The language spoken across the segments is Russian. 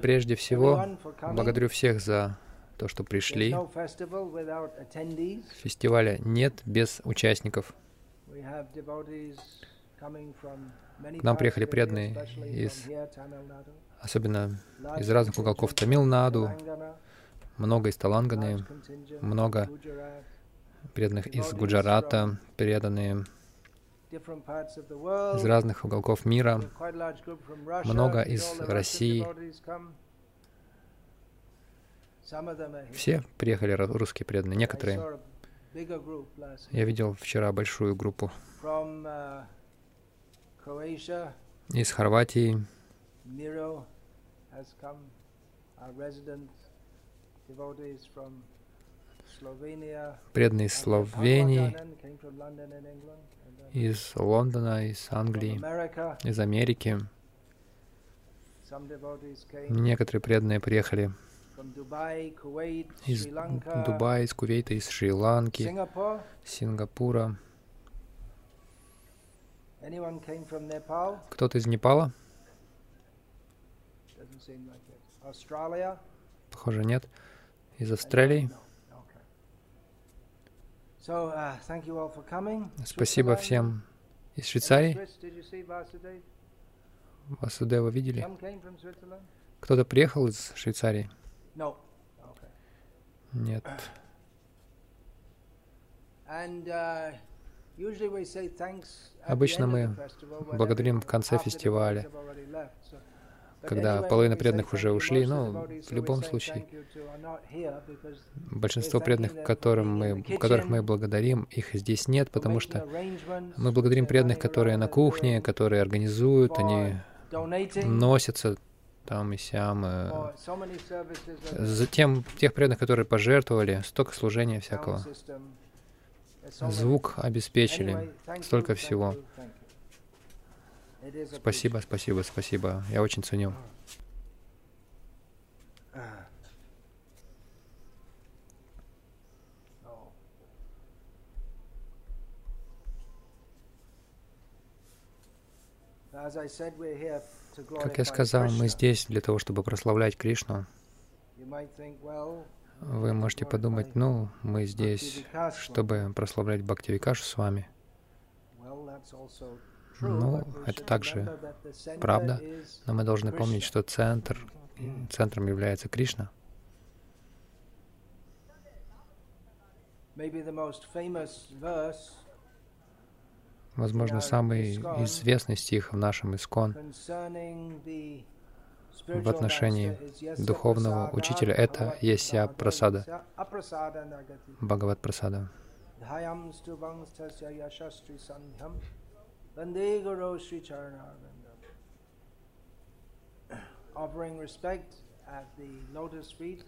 Прежде всего, благодарю всех за то, что пришли. Фестиваля нет без участников. К нам приехали преданные из- Особенно из разных уголков Тамилнаду, много из Таланганы, много преданных из Гуджарата, преданные из разных уголков мира, много из России. Все приехали русские преданные, некоторые. Я видел вчера большую группу uh, из Хорватии, Miro has come, our resident devotees from Slovenia. Преданные из Словении, из Лондона, из Англии, из Америки. Некоторые преданные приехали из Дубая, из Кувейта, из Шри-Ланки. Сингапура. Кто-то из Непала? Похоже, нет. Из Австралии. Спасибо всем из Швейцарии. Васудева видели? Кто-то приехал из Швейцарии? Нет. Uh, Обычно мы благодарим в конце фестиваля, когда половина преданных уже ушли, но в любом случае большинство преданных, которым мы, которых мы благодарим, их здесь нет, потому что мы благодарим преданных, которые на кухне, которые организуют, они носятся там и сям. э, and the Затем тех преданных, которые пожертвовали, столько служения всякого. Звук обеспечили. Столько всего. Спасибо, спасибо, спасибо. Я очень ценю. Как я сказал, мы здесь для того, чтобы прославлять Кришну. Вы можете подумать, ну, мы здесь, чтобы прославлять Бхактивикашу с вами. Ну, это также правда, Но мы должны помнить, что центр, центром является Кришна. Возможно, самый известный стих в нашем Искон в отношении духовного учителя — это Есья Прасада. Бхагават Прасада. Vande Guru Sri Charanarvindam. Offering respect at the lotus feet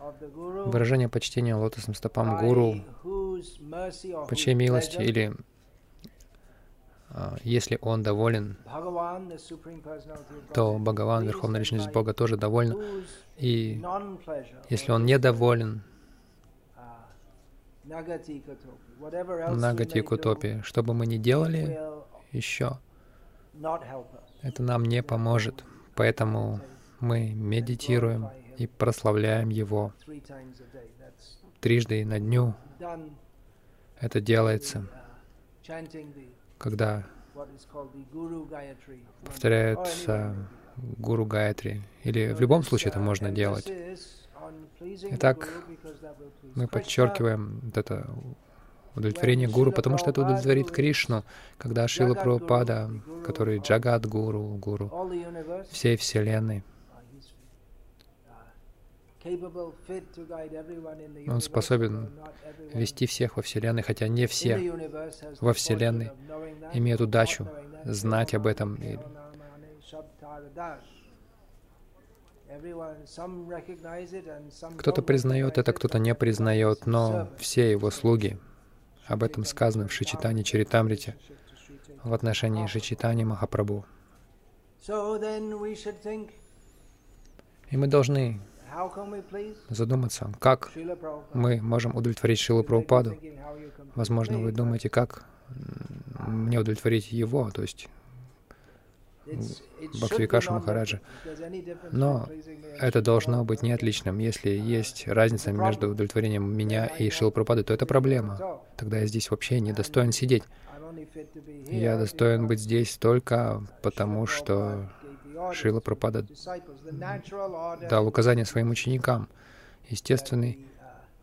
of the Guru, Выражение почтения лотосным стопам Гуру, по чьей милости или а, если он доволен, то Бхагаван, Верховная Личность Бога, тоже whose И если он недоволен uh, Нагати Кутопи, что бы мы ни делали еще, это нам не поможет. Поэтому мы медитируем и прославляем Его трижды на дню. Это делается, uh, когда повторяется Гуру Гайатри. Или в любом случае это можно делать. Итак, Мы подчеркиваем вот это удовлетворение Гуру, потому что это удовлетворит Кришну, когда Шила Прабхупада, который Джагат Гуру, Гуру всей Вселенной, Он способен вести всех во Вселенной, хотя не все во Вселенной имеют удачу знать об этом. Кто-то признает это, кто-то не признает, но все его слуги, об этом сказано в Шичитане Чаритамрите, в отношении Шичитани Махапрабху. И мы должны задуматься, как мы можем удовлетворить Шилу Прабхупаду. Возможно, вы думаете, как мне удовлетворить его, то есть Бхактивикаша Махараджа. Но это должно быть не отличным. Если есть разница между удовлетворением меня и Шила Пропады, то это проблема. Тогда я здесь вообще не достоин сидеть. Я достоин быть здесь только потому, что Шила Пропада дал указание своим ученикам. Естественный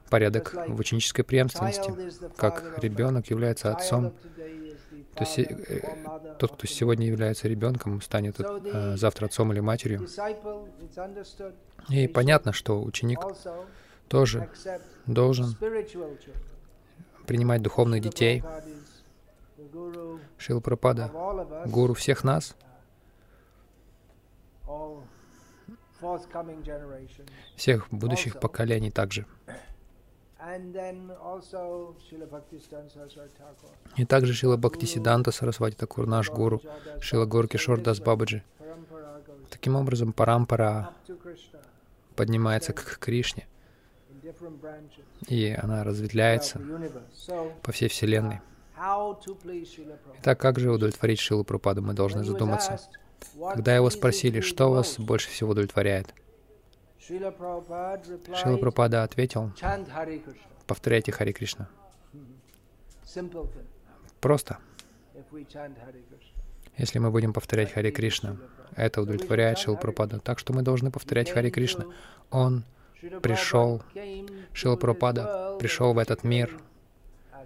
порядок в ученической преемственности. Как ребенок является отцом, то есть э, тот, кто сегодня является ребенком, станет э, завтра отцом или матерью. И понятно, что ученик тоже должен принимать духовных детей. Шила Прабхада, гуру всех нас, всех будущих поколений также. И также Шила Бхактисиданта Сарасвати Такур, наш гуру, Шила Горкишор Дас Бабаджи. Таким образом, парампара поднимается к Кришне, и она разветвляется по всей Вселенной. Итак, как же удовлетворить Шилу Пропаду, мы должны задуматься. Когда его спросили, что вас больше всего удовлетворяет, Шила Прабхупада ответил, повторяйте Хари Кришна. Просто. Если мы будем повторять Хари Кришна, это удовлетворяет Шила Прабхупаду. Так что мы должны повторять Хари Кришна. Он пришел, Шила Прабхупада пришел в этот мир,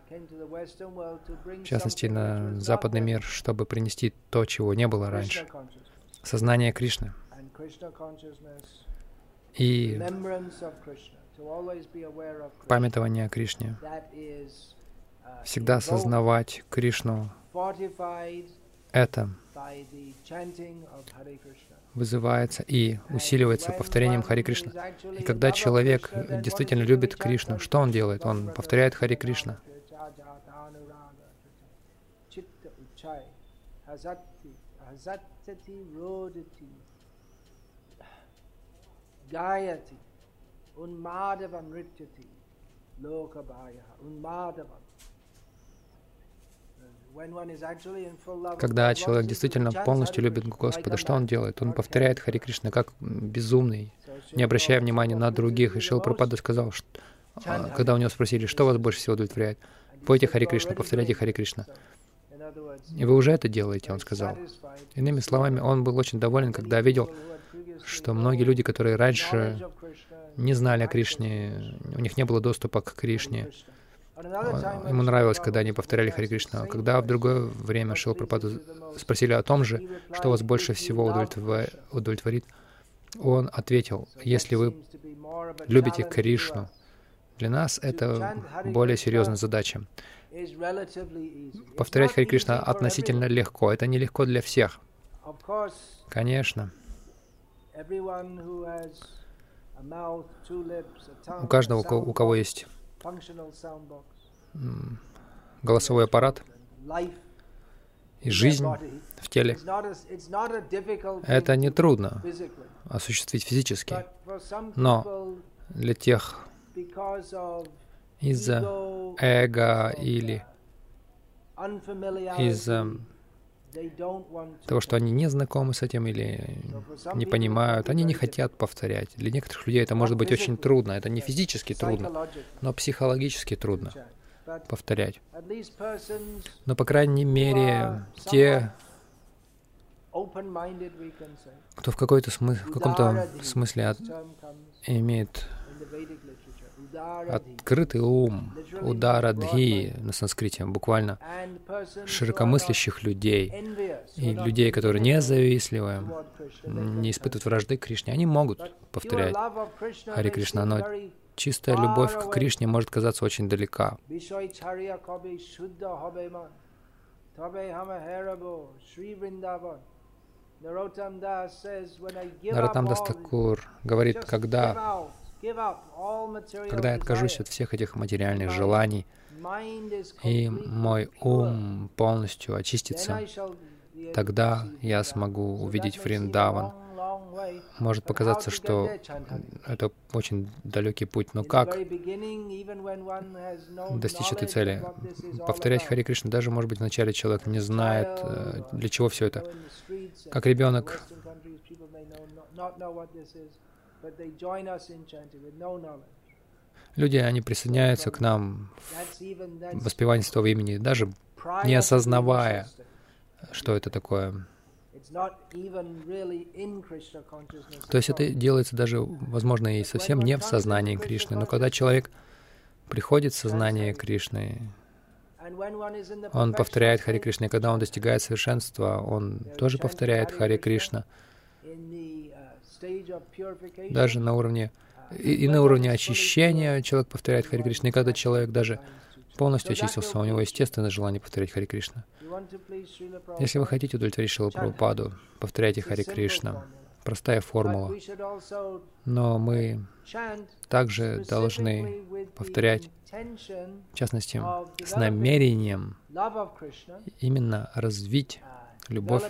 в частности, на западный мир, чтобы принести то, чего не было раньше. Сознание Кришны и памятование о Кришне, всегда осознавать Кришну, это вызывается и усиливается повторением Хари Кришна. И когда человек действительно любит Кришну, что он делает? Он повторяет Хари Кришна. Gayati, Unmadava Nrityati, Lokabhaya, Unmadava. Когда человек действительно полностью любит Господа, что он делает? Он повторяет Хари Кришна как безумный, не обращая внимания на других. И Шил Прабхада сказал, что, а, когда у него спросили, что вас больше всего удовлетворяет, пойте Хари Кришна, повторяйте Хари Кришна. И вы уже это делаете, он сказал. Иными словами, он был очень доволен, когда видел что многие люди, которые раньше не знали о Кришне, у них не было доступа к Кришне, ему нравилось, когда они повторяли Хари Кришна. Когда в другое время Шил Пропаду спросили о том же, что вас больше всего удовлетворит, он ответил, если вы любите Кришну, для нас это более серьезная задача. Повторять Хари Кришна относительно легко. Это нелегко для всех. Конечно. У каждого, у кого есть голосовой аппарат и жизнь в теле, это не трудно осуществить физически. Но для тех из-за эго или из-за того, что они не знакомы с этим или не понимают, они не хотят повторять. Для некоторых людей это может быть очень трудно. Это не физически трудно, но психологически трудно повторять. Но, по крайней мере, те, кто в, какой-то смы- в каком-то смысле от, имеет открытый ум, удара дхи на санскрите, буквально широкомыслящих людей и людей, которые не завистливы, не испытывают вражды к Кришне, они могут повторять Хари Кришна, но чистая любовь к Кришне может казаться очень далека. Наротам Дастакур говорит, когда, когда я откажусь от всех этих материальных желаний, и мой ум полностью очистится, тогда я смогу увидеть Фриндаван. Может показаться, что это очень далекий путь, но как достичь этой цели? Повторять Хари Кришна, даже, может быть, вначале человек не знает, э, для чего все это. Как ребенок Люди, они присоединяются к нам в воспевании Святого имени, даже не осознавая, что это такое. То есть это делается даже, возможно, и совсем не в сознании Кришны. Но когда человек приходит в сознание Кришны, он повторяет Хари Кришна. И когда он достигает совершенства, он тоже повторяет Хари Кришна. Даже на уровне и, и на уровне очищения человек повторяет Хари Кришна. И когда человек даже полностью очистился, у него естественное желание повторять Хари Кришна. Если вы хотите удовлетворить Шилу Прабхупаду, повторяйте Хари Кришна. Простая формула. Но мы также должны повторять, в частности, с намерением именно развить любовь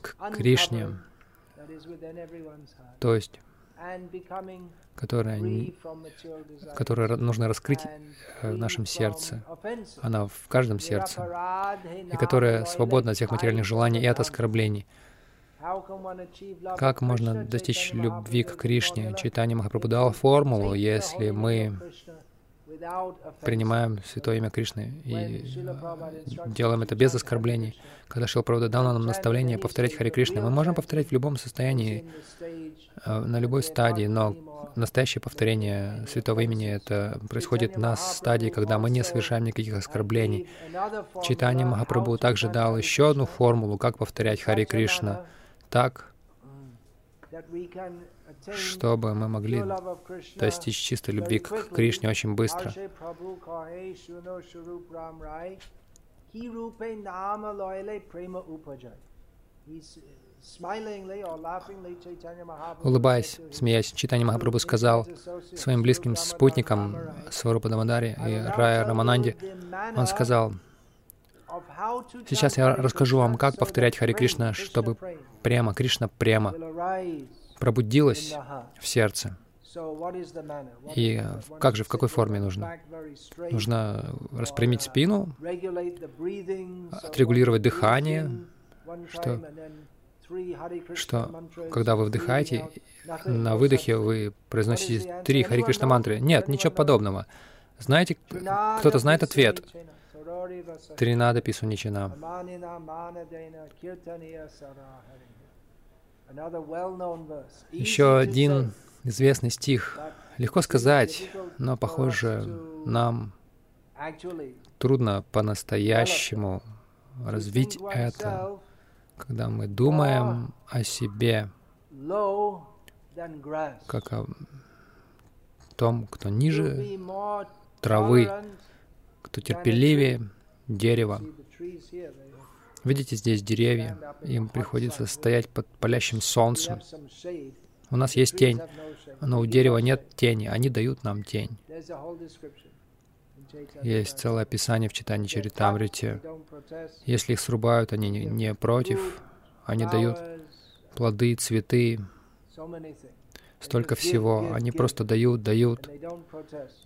к Кришне, то есть которая, которая нужно раскрыть э, в нашем сердце. Она в каждом сердце. И которая свободна от всех материальных желаний и от оскорблений. Как можно достичь любви к Кришне? Читание Махапрабху дал формулу, если мы принимаем Святое Имя Кришны и делаем это без оскорблений. Когда Шил Правда дал нам наставление повторять Хари Кришны, мы можем повторять в любом состоянии, э, на любой стадии, но настоящее повторение Святого Имени это происходит на стадии, когда мы не совершаем никаких оскорблений. Читание Махапрабху также дал еще одну формулу, как повторять Хари Кришна. Так, чтобы мы могли достичь чистой любви к Кришне очень быстро. Улыбаясь, смеясь, Читани Махапрабху сказал своим близким спутникам Сварупа Дамадари и Рая Рамананди, он сказал, Сейчас я расскажу вам, как повторять Хари Кришна, чтобы прямо, Кришна прямо пробудилась в сердце. И как же, в какой форме нужно? Нужно распрямить спину, отрегулировать дыхание, что, что когда вы вдыхаете, на выдохе вы произносите три Хари Кришна мантры. Нет, ничего подобного. Знаете, кто-то знает ответ. Тринада Писуничина. Еще один известный стих. Легко сказать, но, похоже, нам трудно по-настоящему развить это, когда мы думаем о себе как о том, кто ниже травы, кто терпеливее дерева. Видите, здесь деревья, им приходится стоять под палящим солнцем. У нас есть тень, но у дерева нет тени, они дают нам тень. Есть целое описание в читании Чаритамрите. Если их срубают, они не, не против, они дают плоды, цветы, столько всего. Они просто дают, дают,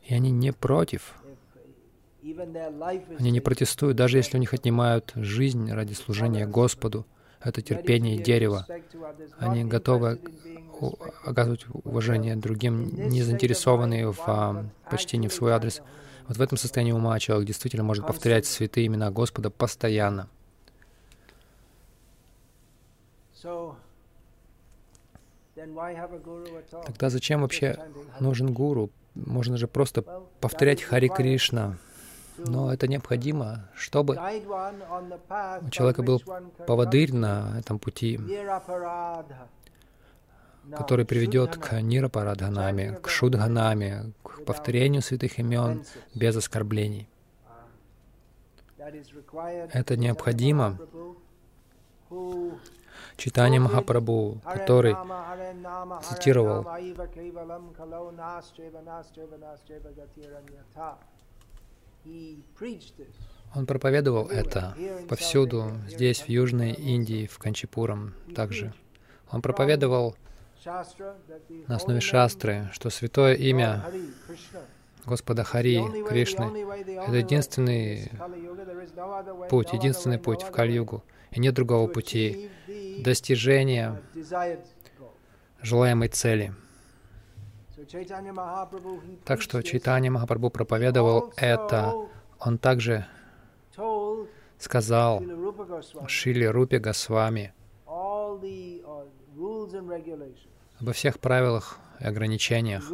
и они не против. Они не протестуют, даже если у них отнимают жизнь ради служения Господу. Это терпение дерева. Они готовы оказывать уважение другим, не заинтересованные в а, почтении в свой адрес. Вот в этом состоянии ума человек действительно может повторять святые имена Господа постоянно. Тогда зачем вообще нужен гуру? Можно же просто повторять Хари Кришна. Но это необходимо, чтобы у человека был поводырь на этом пути, который приведет к Нирапарадханаме, к Шудханаме, к повторению святых имен без оскорблений. Это необходимо Читание Махапрабху, который цитировал он проповедовал это повсюду, здесь, в Южной Индии, в Канчипурам также. Он проповедовал на основе шастры, что святое имя Господа Хари, Кришны, это единственный путь, единственный путь в Кали-югу. И нет другого пути достижения желаемой цели. Так что Чайтанья Махапрабху проповедовал это. Он также сказал Шили Рупи Госвами обо всех правилах и ограничениях.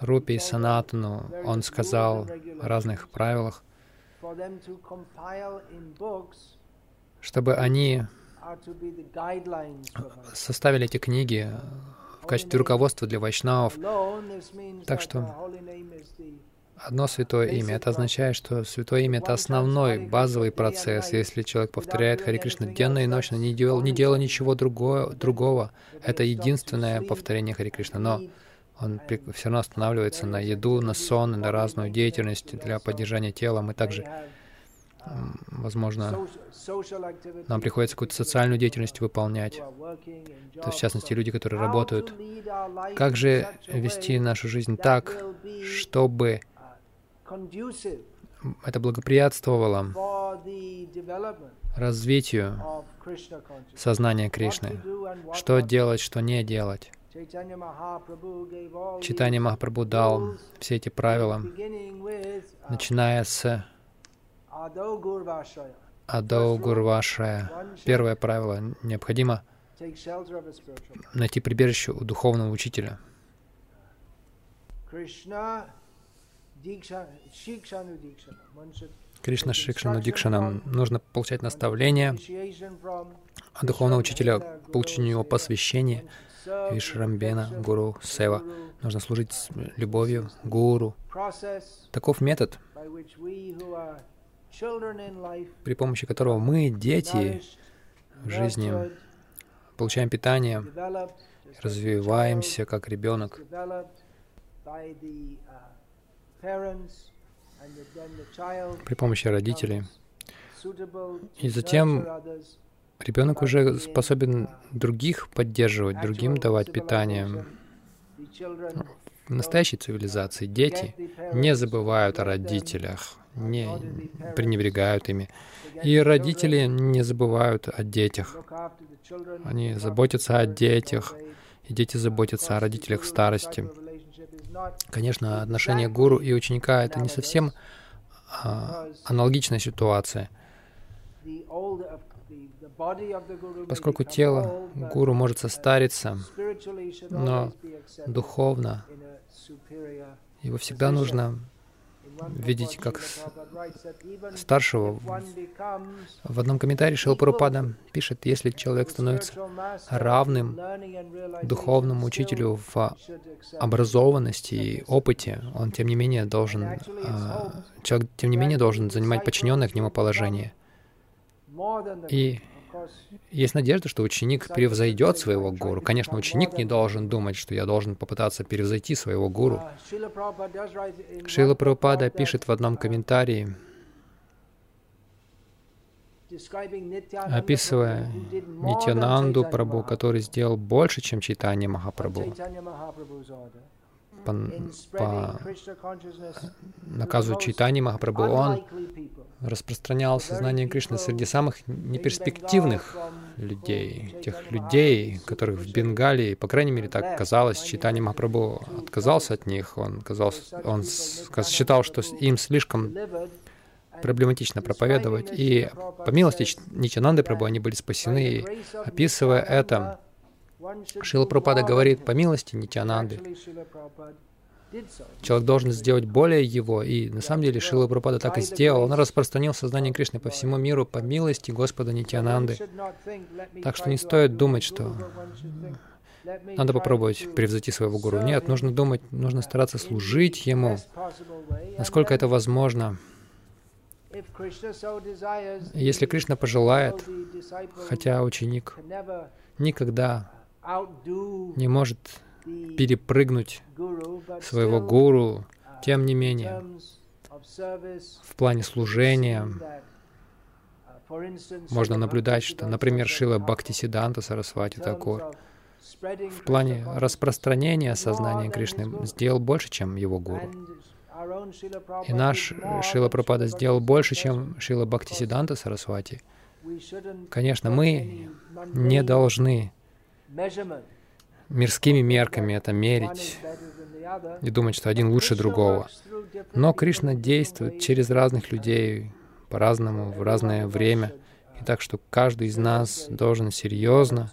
Рупи и Санатану он сказал о разных правилах, чтобы они составили эти книги в качестве руководства для вайшнавов. Так что одно святое имя. Это означает, что святое имя — это основной, базовый процесс. Если человек повторяет Хари Кришна денно и ночно, не делал, не делал ничего другого, другого, это единственное повторение Хари Кришна. Но он все равно останавливается на еду, на сон, на разную деятельность для поддержания тела. Мы также, возможно, нам приходится какую-то социальную деятельность выполнять. То есть, в частности, люди, которые работают. Как же вести нашу жизнь так, чтобы это благоприятствовало развитию сознания Кришны. Что делать, что не делать. Читание Махапрабху дал все эти правила, начиная с Адау Гурвашая. Первое правило. Необходимо найти прибежище у духовного учителя. Кришна Шикшану Дикшанам нужно получать наставления от духовного учителя, получить у него посвящение, Вишрамбена, Гуру, Сева. Нужно служить с любовью, Гуру. Таков метод, при помощи которого мы, дети в жизни, получаем питание, развиваемся как ребенок. при помощи родителей. И затем ребенок уже способен других поддерживать, другим давать питание. В настоящей цивилизации дети не забывают о родителях, не пренебрегают ими. И родители не забывают о детях. Они заботятся о детях, и дети заботятся о родителях в старости. Конечно, отношение гуру и ученика — это не совсем а, аналогичная ситуация. Поскольку тело гуру может состариться, но духовно его всегда нужно видеть как старшего. В одном комментарии Шилпурупада пишет, если человек становится равным духовному учителю в образованности и опыте, он тем не менее должен, а, человек тем не менее должен занимать подчиненное к нему положение. И есть надежда, что ученик превзойдет своего гуру. Конечно, ученик не должен думать, что я должен попытаться превзойти своего гуру. Шила Прабхупада пишет в одном комментарии, описывая Нитянанду Прабhu, который сделал больше, чем Чайтанья Махапрабху по, по наказу Чайтани Махапрабху, он распространял сознание Кришны среди самых неперспективных людей, тех людей, которых в Бенгалии, по крайней мере, так казалось, Чайтани Махапрабху отказался от них, он, казался, он считал, что им слишком проблематично проповедовать, и по милости Нитянанды Прабху они были спасены, и описывая это, Шила Прабхупада говорит, по милости Нитянанды, человек должен сделать более его, и на самом деле Шила Прабхупада так и сделал. Он распространил сознание Кришны по всему миру по милости Господа Нитянанды. Так что не стоит думать, что надо попробовать превзойти своего гуру. Нет, нужно думать, нужно стараться служить ему, насколько это возможно. Если Кришна пожелает, хотя ученик никогда не может перепрыгнуть своего гуру, тем не менее, в плане служения можно наблюдать, что, например, Шила Бхактисиданта Сарасвати Такур в плане распространения сознания Кришны сделал больше, чем его гуру. И наш Шила Прабхупада сделал больше, чем Шила Бхактисиданта Сарасвати. Конечно, мы не должны мирскими мерками это мерить и думать, что один лучше другого. Но Кришна действует через разных людей по-разному, в разное время. И так что каждый из нас должен серьезно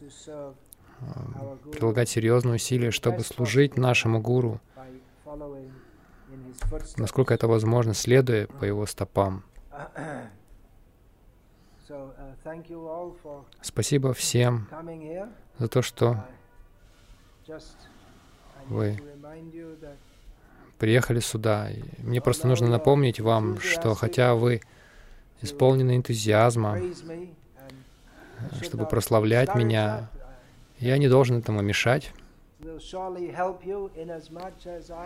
прилагать серьезные усилия, чтобы служить нашему гуру, насколько это возможно, следуя по его стопам. Спасибо всем за то, что вы приехали сюда. И мне просто нужно напомнить вам, что хотя вы исполнены энтузиазма, чтобы прославлять меня, я не должен этому мешать.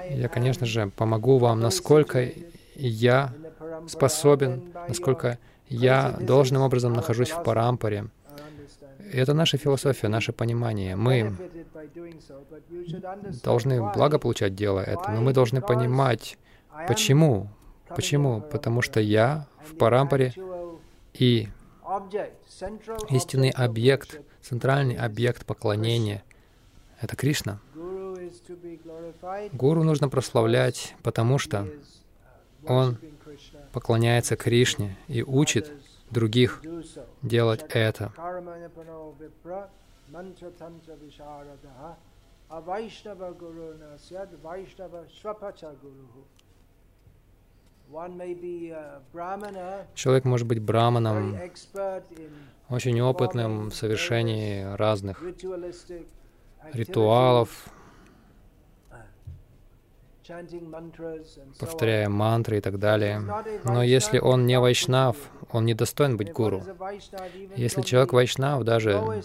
Я, конечно же, помогу вам, насколько я способен, насколько я должным образом нахожусь в парампаре. Это наша философия, наше понимание. Мы должны благо получать дело это, но мы должны понимать, почему. Почему? Потому что я в парампаре и истинный объект, центральный объект поклонения — это Кришна. Гуру нужно прославлять, потому что он поклоняется Кришне и учит других делать это. Человек может быть браманом, очень опытным в совершении разных ритуалов, повторяя мантры и так далее. Но если он не вайшнав, он не достоин быть гуру. Если человек вайшнав, даже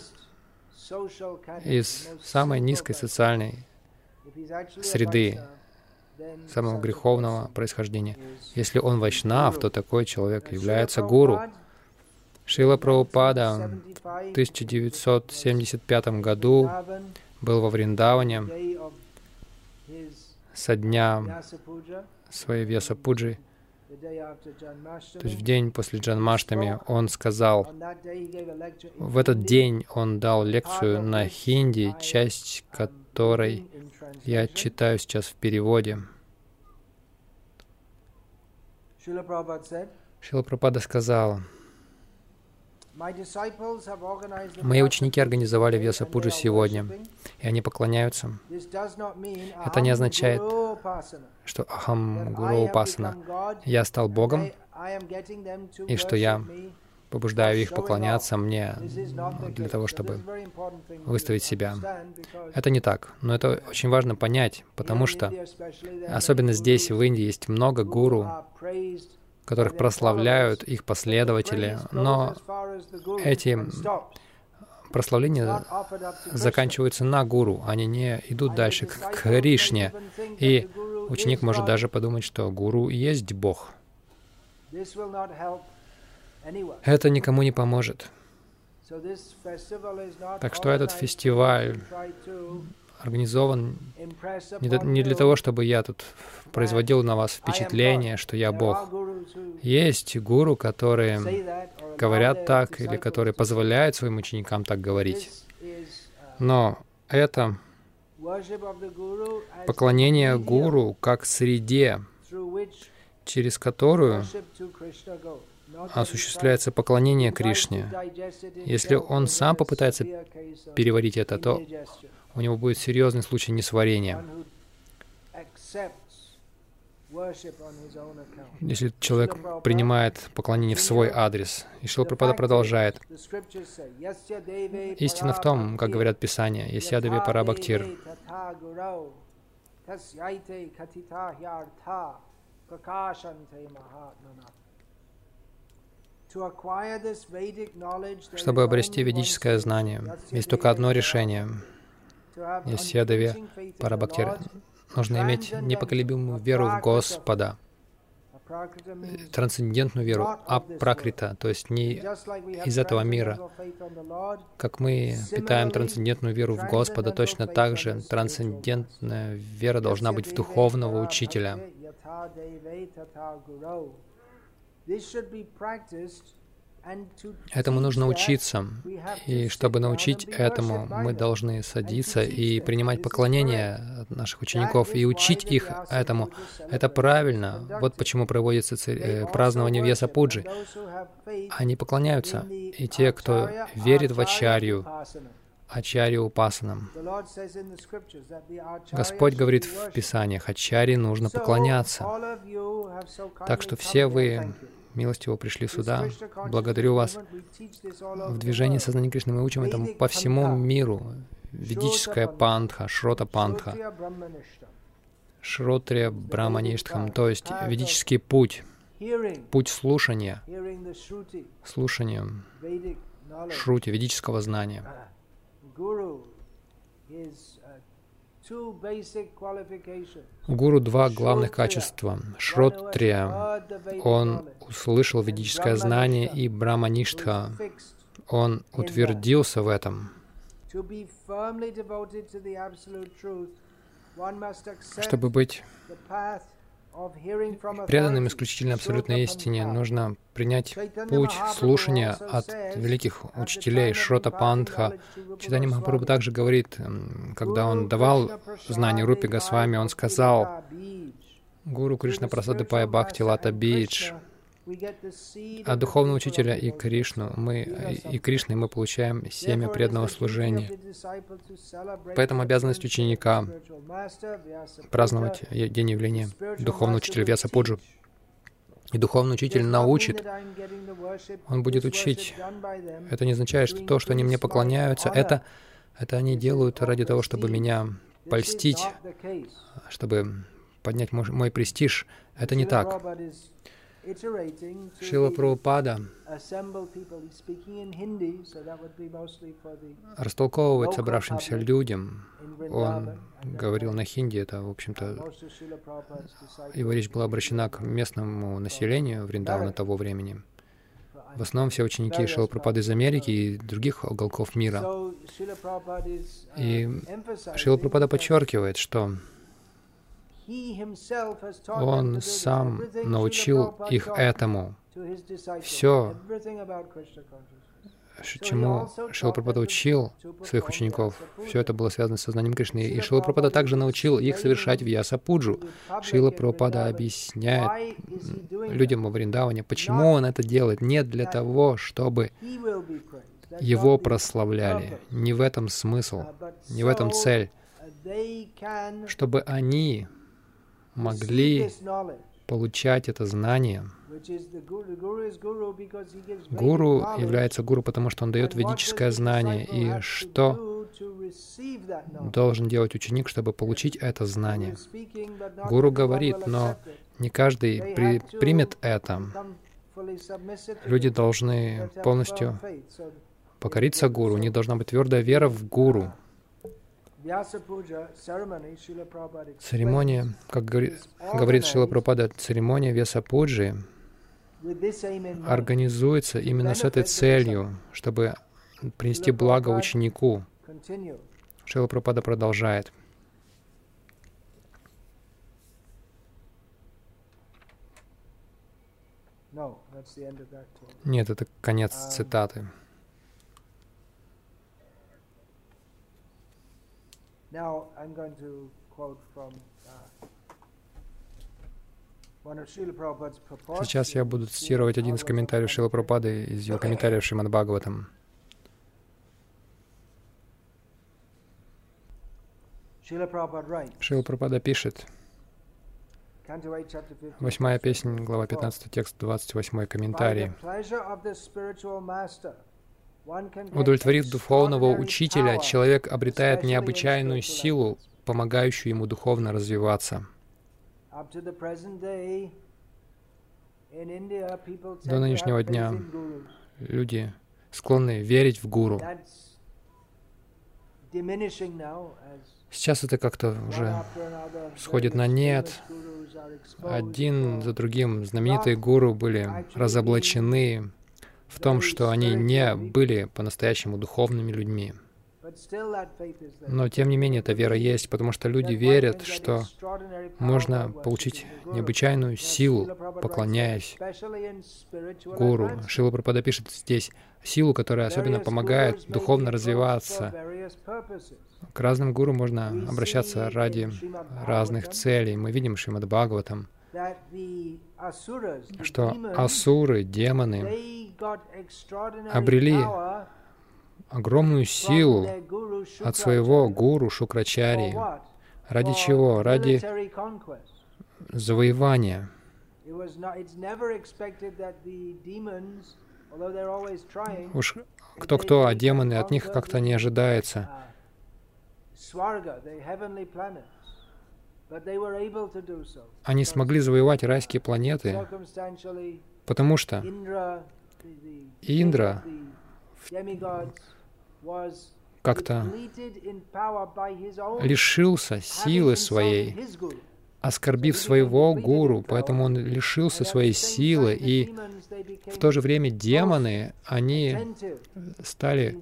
из самой низкой социальной среды, самого греховного происхождения, если он вайшнав, то такой человек является гуру. Шила Прабхупада в 1975 году был во Вриндаване со дня своей Веса Пуджи, то есть в день после Джанмаштами, он сказал, в этот день он дал лекцию на хинди, часть которой я читаю сейчас в переводе. Шила Прабхупада сказал, Мои ученики организовали Веса Пуджи сегодня, и они поклоняются. Это не означает, что Ахам Гуру Упасана, я стал Богом, и что я побуждаю их поклоняться мне для того, чтобы выставить себя. Это не так, но это очень важно понять, потому что, особенно здесь, в Индии, есть много гуру, которых прославляют их последователи, но эти прославления заканчиваются на гуру, они не идут дальше к Кришне. И ученик может даже подумать, что гуру есть Бог. Это никому не поможет. Так что этот фестиваль организован не для того, чтобы я тут производил на вас впечатление, что я Бог. Есть гуру, которые говорят так, или которые позволяют своим ученикам так говорить. Но это поклонение гуру как среде, через которую осуществляется поклонение Кришне. Если он сам попытается переварить это, то у него будет серьезный случай несварения. Если человек принимает поклонение в свой адрес. И Шилпрапада продолжает. Истина в том, как говорят Писания, «Ясядаве парабхактир». Чтобы обрести ведическое знание, есть только одно решение. Есть Седове Парабхактир. Нужно иметь непоколебимую веру в Господа, трансцендентную веру, апракрита, то есть не из этого мира. Как мы питаем трансцендентную веру в Господа, точно так же трансцендентная вера должна быть в духовного учителя. Этому нужно учиться. И чтобы научить этому, мы должны садиться и принимать поклонение от наших учеников и учить их этому. Это правильно. Вот почему проводится э, празднование Веса Пуджи. Они поклоняются. И те, кто верит в Ачарью, Ачарью Упасанам. Господь говорит в Писаниях, Ачаре нужно поклоняться. Так что все вы милостиво пришли сюда. Благодарю вас. В движении сознания Кришны. Мы учим этому по всему миру. Ведическая пантха, шрота пантха, шротрия брамаништхам, то есть ведический путь, путь слушания, слушанием шрути, ведического знания. У гуру два главных качества. Шротрия, он услышал ведическое знание, и Брамаништха, он утвердился в этом. Чтобы быть Преданным исключительно абсолютной истине нужно принять путь слушания от великих учителей Шрота Пантха. Читание Махапрабху также говорит, когда он давал знание Рупи Госвами, он сказал, Гуру Кришна Прасады Пай Бхакти Лата Бидж, от духовного учителя и Кришну мы, и Кришны мы получаем семя преданного служения. Поэтому обязанность ученика праздновать день явления духовного учителя Вьяса Пуджу. И духовный учитель научит, он будет учить. Это не означает, что то, что они мне поклоняются, это, это они делают ради того, чтобы меня польстить, чтобы поднять мой, мой престиж. Это не так. Шила Прабхупада растолковывает собравшимся людям. Он говорил на хинди, это, в общем-то, его речь была обращена к местному населению Вриндавана того времени. В основном все ученики Шила Прабхупады из Америки и других уголков мира. И Шила Прабхупада подчеркивает, что он сам научил их этому. Все, чему Шилапрапада учил своих учеников, все это было связано с сознанием Кришны. И Шилапрапада также научил их совершать Вьяса Пуджу. Шила Прабхупада объясняет людям во Вриндаване, почему он это делает. Не для того, чтобы его прославляли. Не в этом смысл, не в этом цель. Чтобы они могли получать это знание. Гуру является гуру, потому что он дает ведическое знание. И что должен делать ученик, чтобы получить это знание? Гуру говорит, но не каждый при, примет это. Люди должны полностью покориться гуру, у них должна быть твердая вера в гуру. Церемония, как говорит, говорит Шила Прабхупада, церемония Веса Пуджи организуется именно с этой целью, чтобы принести благо ученику. Шила Прабхупада продолжает. Нет, это конец um, цитаты. Now I'm going to quote from Сейчас я буду цитировать один из комментариев Шила Прабхупады из его комментариев Шримад Бхагаватам. Шила Прабхупада пишет, Восьмая песня, глава 15, текст 28, комментарий. Удовлетворив духовного учителя, человек обретает необычайную силу, помогающую ему духовно развиваться. До нынешнего дня люди склонны верить в гуру. Сейчас это как-то уже сходит на нет. Один за другим знаменитые гуру были разоблачены в том, что они не были по-настоящему духовными людьми. Но тем не менее эта вера есть, потому что люди верят, что можно получить необычайную силу, поклоняясь гуру. Шила Прабхада пишет здесь силу, которая особенно помогает духовно развиваться. К разным гуру можно обращаться ради разных целей. Мы видим Шримад Бхагаватам, что асуры, демоны обрели огромную силу от своего гуру Шукрачари. Ради чего? Ради завоевания. Уж кто-кто, а демоны от них как-то не ожидается. Они смогли завоевать райские планеты, потому что Индра как-то лишился силы своей оскорбив своего гуру, поэтому он лишился своей силы, и в то же время демоны, они стали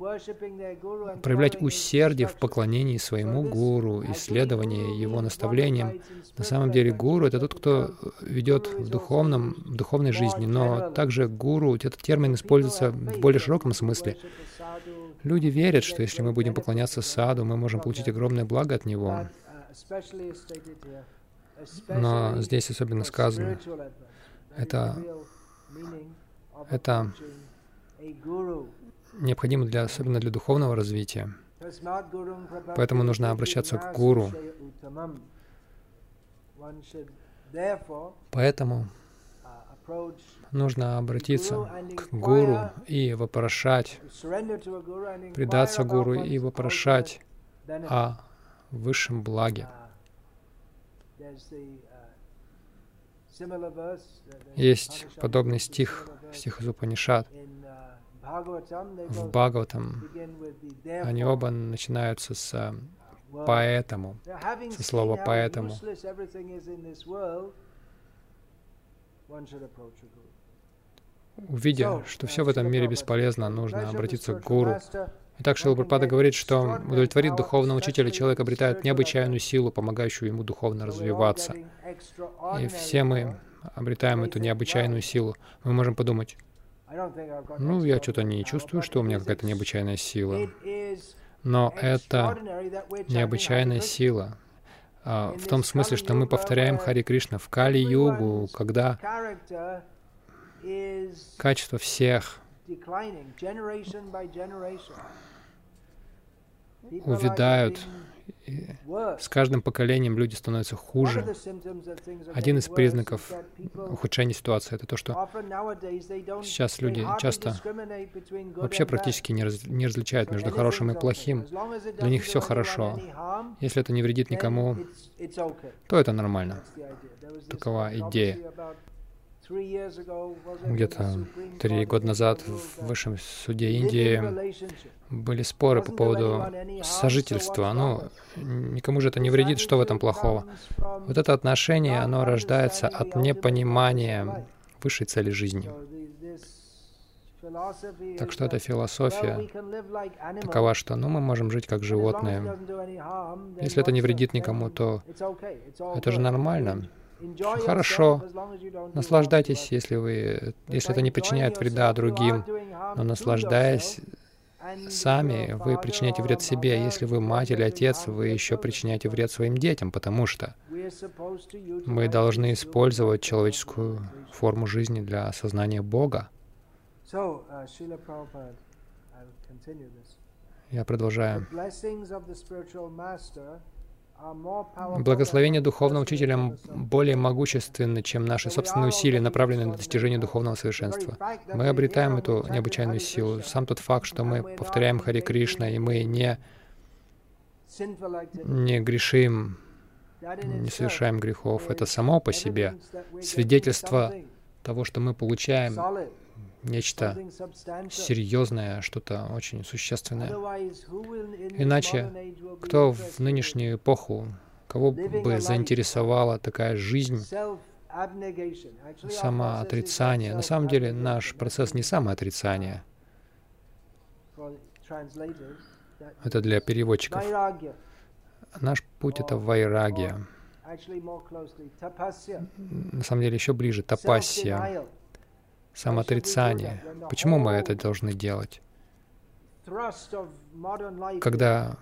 проявлять усердие в поклонении своему гуру, исследовании его наставлениям. На самом деле гуру — это тот, кто ведет в, духовном, в духовной жизни, но также гуру, этот термин используется в более широком смысле. Люди верят, что если мы будем поклоняться саду, мы можем получить огромное благо от него. Но здесь особенно сказано, это, это необходимо для, особенно для духовного развития. Поэтому нужно обращаться к гуру. Поэтому нужно обратиться к гуру и вопрошать, предаться гуру и вопрошать о высшем благе. Есть подобный стих, стих из Упанишат. В Бхагаватам они оба начинаются с «поэтому», со слова «поэтому». Увидя, что все в этом мире бесполезно, нужно обратиться к гуру, Итак, Шила Прабхупада говорит, что удовлетворит духовного учителя, человек обретает необычайную силу, помогающую ему духовно развиваться. И все мы обретаем эту необычайную силу. Мы можем подумать, ну, я что-то не чувствую, что у меня какая-то необычайная сила. Но это необычайная сила. А, в том смысле, что мы повторяем Хари Кришна в Кали-югу, когда качество всех увядают. И с каждым поколением люди становятся хуже. Один из признаков ухудшения ситуации — это то, что сейчас люди часто вообще практически не, не различают между хорошим и плохим. Для них все хорошо. Если это не вредит никому, то это нормально. Такова идея. Где-то три года назад в Высшем суде Индии были споры по поводу сожительства. Ну, никому же это не вредит, что в этом плохого? Вот это отношение, оно рождается от непонимания высшей цели жизни. Так что эта философия такова, что ну, мы можем жить как животные. Если это не вредит никому, то это же нормально. Хорошо, наслаждайтесь, если вы, если это не причиняет вреда другим, но наслаждаясь сами, вы причиняете вред себе. Если вы мать или отец, вы еще причиняете вред своим детям, потому что мы должны использовать человеческую форму жизни для осознания Бога. Я продолжаю. Благословение духовного учителя более могущественны, чем наши собственные усилия, направленные на достижение духовного совершенства. Мы обретаем эту необычайную силу. Сам тот факт, что мы повторяем Хари Кришна, и мы не, не грешим, не совершаем грехов, это само по себе свидетельство того, что мы получаем нечто серьезное, что-то очень существенное. Иначе, кто в нынешнюю эпоху, кого бы заинтересовала такая жизнь самоотрицания? На самом деле наш процесс не самоотрицание. Это для переводчиков. Наш путь — это вайрагия. На самом деле еще ближе — тапасия самоотрицание. Почему мы это должны делать? Когда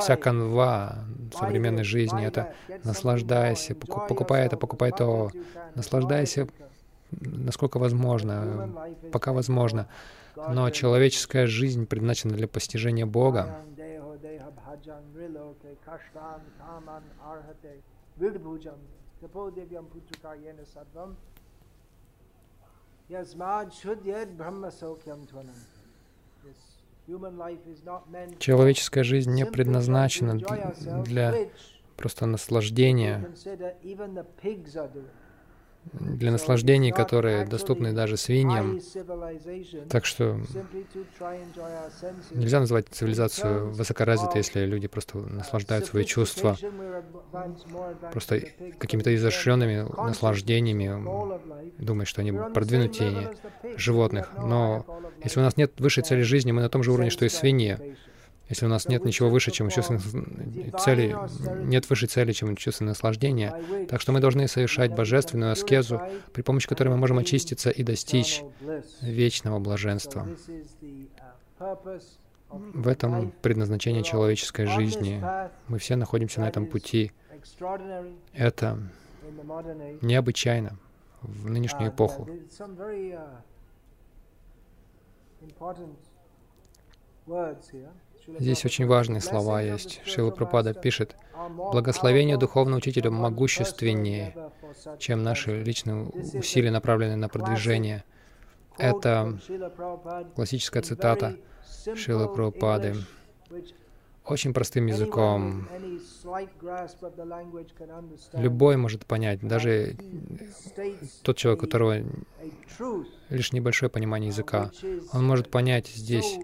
вся канва современной жизни — это наслаждайся, покупай это, покупай то, наслаждайся, насколько возможно, пока возможно. Но человеческая жизнь предназначена для постижения Бога. Человеческая жизнь не предназначена для просто наслаждения для наслаждений, которые доступны даже свиньям. Так что нельзя называть цивилизацию высокоразвитой, если люди просто наслаждают свои чувства просто какими-то изощренными наслаждениями, думают, что они продвинутее животных. Но если у нас нет высшей цели жизни, мы на том же уровне, что и свиньи. Если у нас нет ничего выше, чем чувственных целей, нет высшей цели, чем чувственное наслаждение. Так что мы должны совершать божественную аскезу, при помощи которой мы можем очиститься и достичь вечного блаженства. В этом предназначение человеческой жизни. Мы все находимся на этом пути. Это необычайно в нынешнюю эпоху. Здесь очень важные слова есть. Шила Пропада пишет, «Благословение духовного учителя могущественнее, чем наши личные усилия, направленные на продвижение». Это классическая цитата Шила Прабхупады. Очень простым языком. Любой может понять, даже тот человек, у которого лишь небольшое понимание языка, он может понять здесь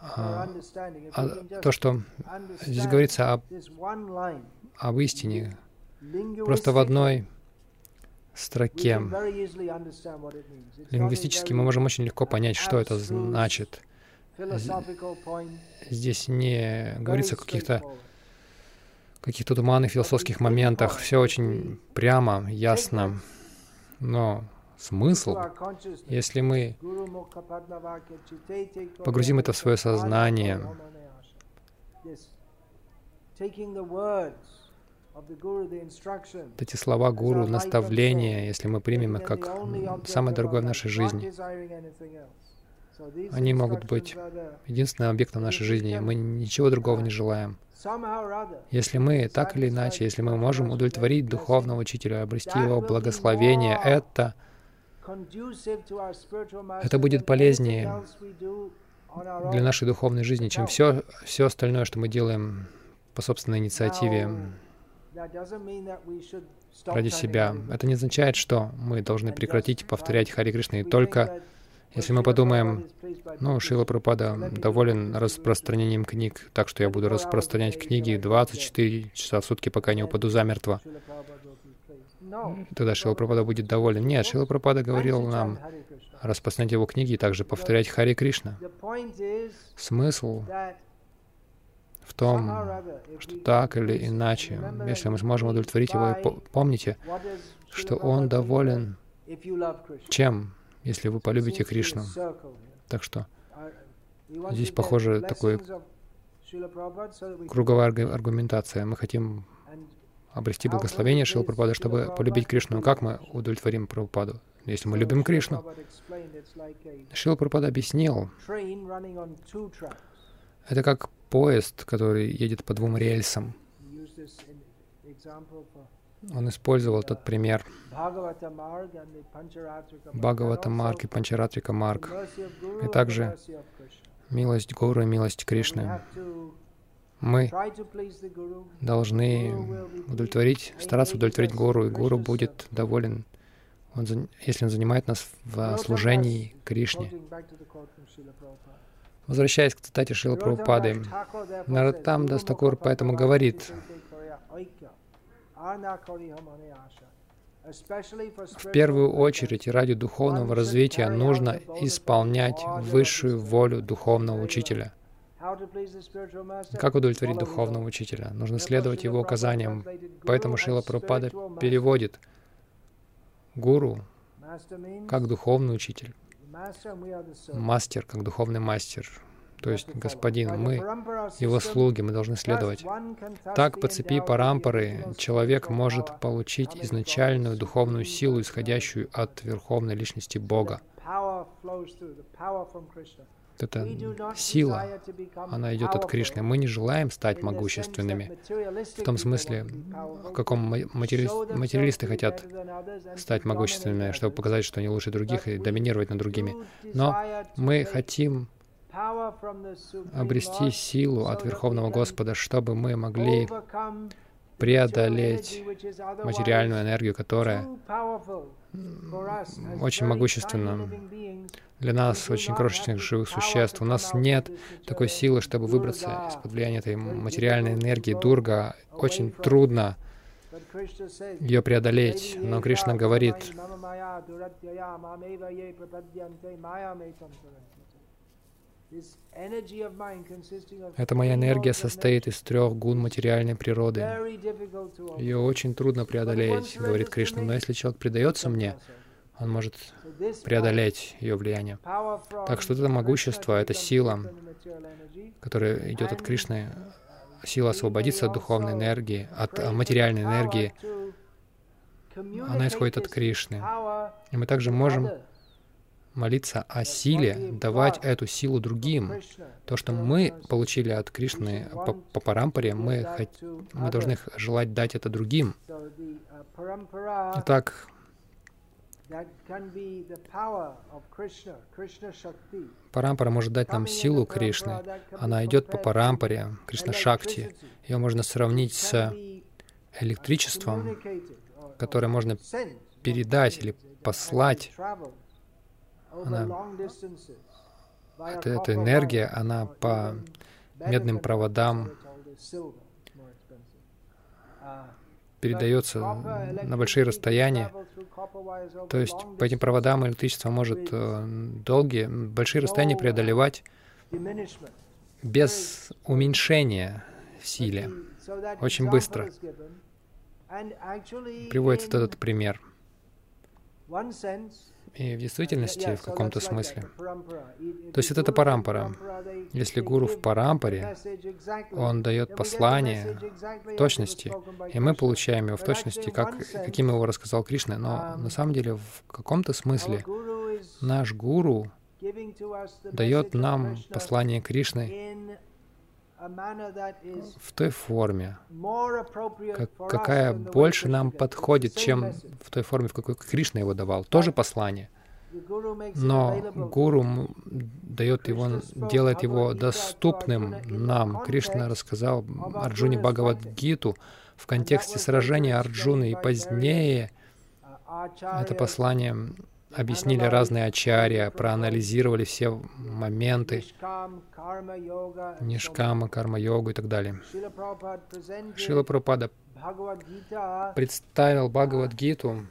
а, а, то, что здесь говорится об, об истине, просто в одной строке. Лингвистически мы можем очень легко понять, что это значит. Здесь не говорится о каких-то каких-то туманных философских моментах. Все очень прямо, ясно. Но смысл, если мы погрузим это в свое сознание, эти слова гуру, наставления, если мы примем их как самое дорогое в нашей жизни, они могут быть единственным объектом нашей жизни. Мы ничего другого не желаем. Если мы так или иначе, если мы можем удовлетворить духовного учителя, обрести его благословение, это — это будет полезнее для нашей духовной жизни, чем все, все остальное, что мы делаем по собственной инициативе ради себя. Это не означает, что мы должны прекратить повторять Хари Кришна. И только если мы подумаем, ну, Шила Прабхупада доволен распространением книг, так что я буду распространять книги 24 часа в сутки, пока не упаду замертво тогда Шила Прабхада будет доволен. Нет, Шила Прабхада говорил нам распространять его книги и также повторять Хари Кришна. Смысл в том, что так или иначе, если мы сможем удовлетворить его, помните, что он доволен чем, если вы полюбите Кришну. Так что здесь, похоже, такой круговая аргументация. Мы хотим обрести благословение Шила Прабхупады, чтобы полюбить Кришну. Как мы удовлетворим Прабхупаду, если мы любим Кришну? Шила Прабхупада объяснил, это как поезд, который едет по двум рельсам. Он использовал тот пример Бхагавата Марг и Панчаратрика Марг, и также милость Гуру и милость Кришны. Мы должны удовлетворить, стараться удовлетворить Гуру, и Гуру будет доволен. Он, если он занимает нас в служении Кришне. Возвращаясь к цитате Шила Прабхупады, Наратам Дастакур поэтому говорит, в первую очередь ради духовного развития нужно исполнять высшую волю духовного учителя. Как удовлетворить духовного учителя? Нужно следовать его указаниям. Поэтому Шила Прабхупада переводит гуру как духовный учитель, мастер как духовный мастер, то есть господин, мы его слуги, мы должны следовать. Так, по цепи парампары, человек может получить изначальную духовную силу, исходящую от Верховной Личности Бога. Эта сила, она идет от Кришны. Мы не желаем стать могущественными. В том смысле, в каком материалисты хотят стать могущественными, чтобы показать, что они лучше других и доминировать над другими. Но мы хотим обрести силу от Верховного Господа, чтобы мы могли преодолеть материальную энергию, которая очень могущественна для нас, очень крошечных живых существ. У нас нет такой силы, чтобы выбраться из-под влияния этой материальной энергии. Дурга очень трудно ее преодолеть. Но Кришна говорит, эта моя энергия состоит из трех гун материальной природы. Ее очень трудно преодолеть, говорит Кришна. Но если человек предается мне, он может преодолеть ее влияние. Так что это могущество, это сила, которая идет от Кришны, сила освободиться от духовной энергии, от э, материальной энергии. Она исходит от Кришны. И мы также можем молиться о силе, давать эту силу другим. То, что мы получили от Кришны по, по парампаре, мы, мы должны желать дать это другим. Итак, Парампара может дать нам силу Кришны. Она идет по парампаре, Кришна Шакти. Ее можно сравнить с электричеством, которое можно передать или послать она, эта энергия, она по медным проводам передается на большие расстояния. То есть по этим проводам электричество может э, долгие, большие расстояния преодолевать без уменьшения в силе, очень быстро. Приводится этот пример. И в действительности, в каком-то смысле. То есть это парампара. Если гуру в парампаре, он дает послание в точности, и мы получаем его в точности, как, каким его рассказал Кришна. Но на самом деле, в каком-то смысле, наш гуру дает нам послание Кришны в той форме, как, какая больше нам подходит, чем в той форме, в какой Кришна его давал. Тоже послание. Но гуру дает его, делает его доступным нам. Кришна рассказал Арджуне Бхагавадгиту в контексте сражения Арджуны и позднее это послание объяснили разные ачарья, проанализировали все моменты, нишкама, карма-йогу и так далее. Шила Прабхупада представил Бхагавадгиту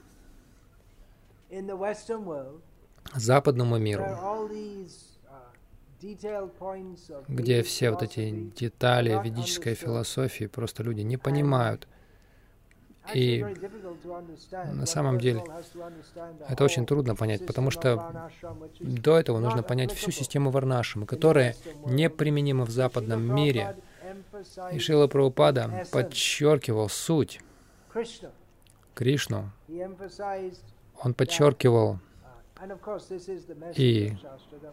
западному миру, где все вот эти детали ведической философии просто люди не понимают — и на самом деле это очень трудно понять, потому что до этого нужно понять всю систему Варнашима, которая неприменима в западном мире. И Шила Прабхупада подчеркивал суть Кришну. Он подчеркивал и,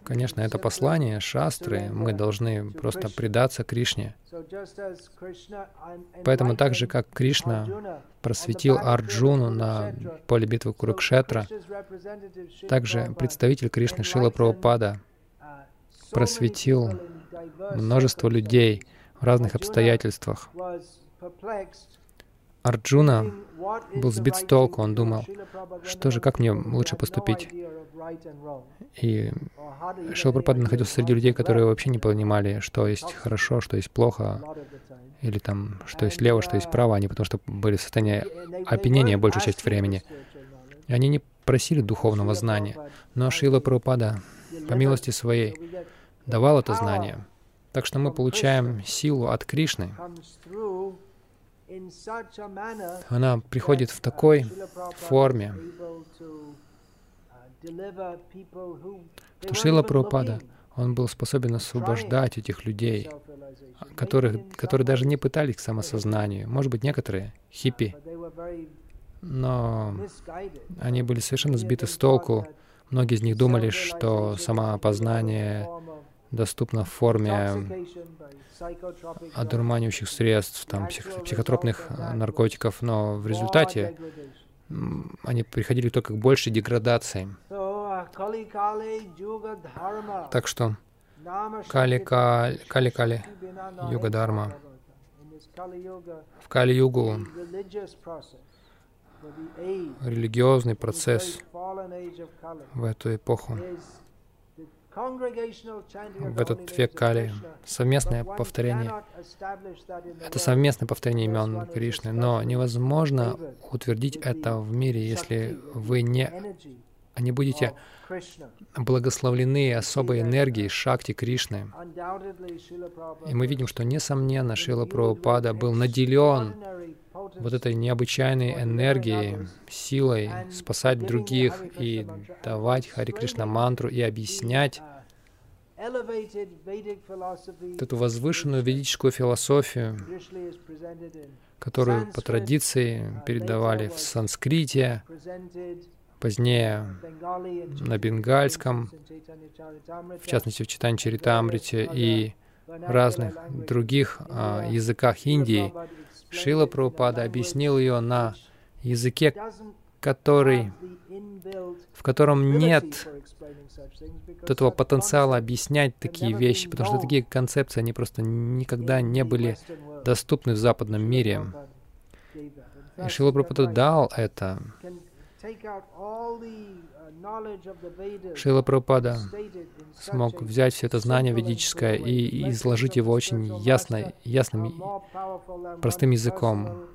конечно, это послание шастры, мы должны просто предаться Кришне. Поэтому так же, как Кришна просветил Арджуну на поле битвы Курукшетра, также представитель Кришны Шила Прабхупада просветил множество людей в разных обстоятельствах, Арджуна был сбит с толку, он думал, что же, как мне лучше поступить? И Шилапрапада находился среди людей, которые вообще не понимали, что есть хорошо, что есть плохо, или там, что есть лево, что есть право, они потому что были в состоянии опьянения большую часть времени. И они не просили духовного знания. Но Шила Прабхупада, по милости своей, давал это знание. Так что мы получаем силу от Кришны. Она приходит в такой форме, что Шила Прабхупада, он был способен освобождать этих людей, которых, которые даже не пытались к самосознанию. Может быть, некоторые хиппи, но они были совершенно сбиты с толку. Многие из них думали, что самоопознание доступно в форме одурманивающих средств, там, псих, психотропных наркотиков, но в результате они приходили только к большей деградации. Так что Кали-Кали, Кали-Кали, Юга-Дharma. В Кали-Югу религиозный процесс в эту эпоху, в этот век Кали, совместное повторение, это совместное повторение имен Кришны, но невозможно утвердить это в мире, если вы не, не будете благословлены особой энергией Шакти Кришны. И мы видим, что, несомненно, Шила Прабхупада был наделен вот этой необычайной энергией, силой спасать других и давать Хари Кришна мантру и объяснять эту возвышенную ведическую философию, которую по традиции передавали в санскрите, позднее на бенгальском, в частности в Читань Чаритамрите и разных других а, языках Индии, Шила Прабхупада объяснил ее на языке, который, в котором нет этого потенциала объяснять такие вещи, потому что такие концепции, они просто никогда не были доступны в западном мире. И Шила Прабхупада дал это. Шила Прабхупада смог взять все это знание ведическое и изложить его очень ясно, ясным, простым языком.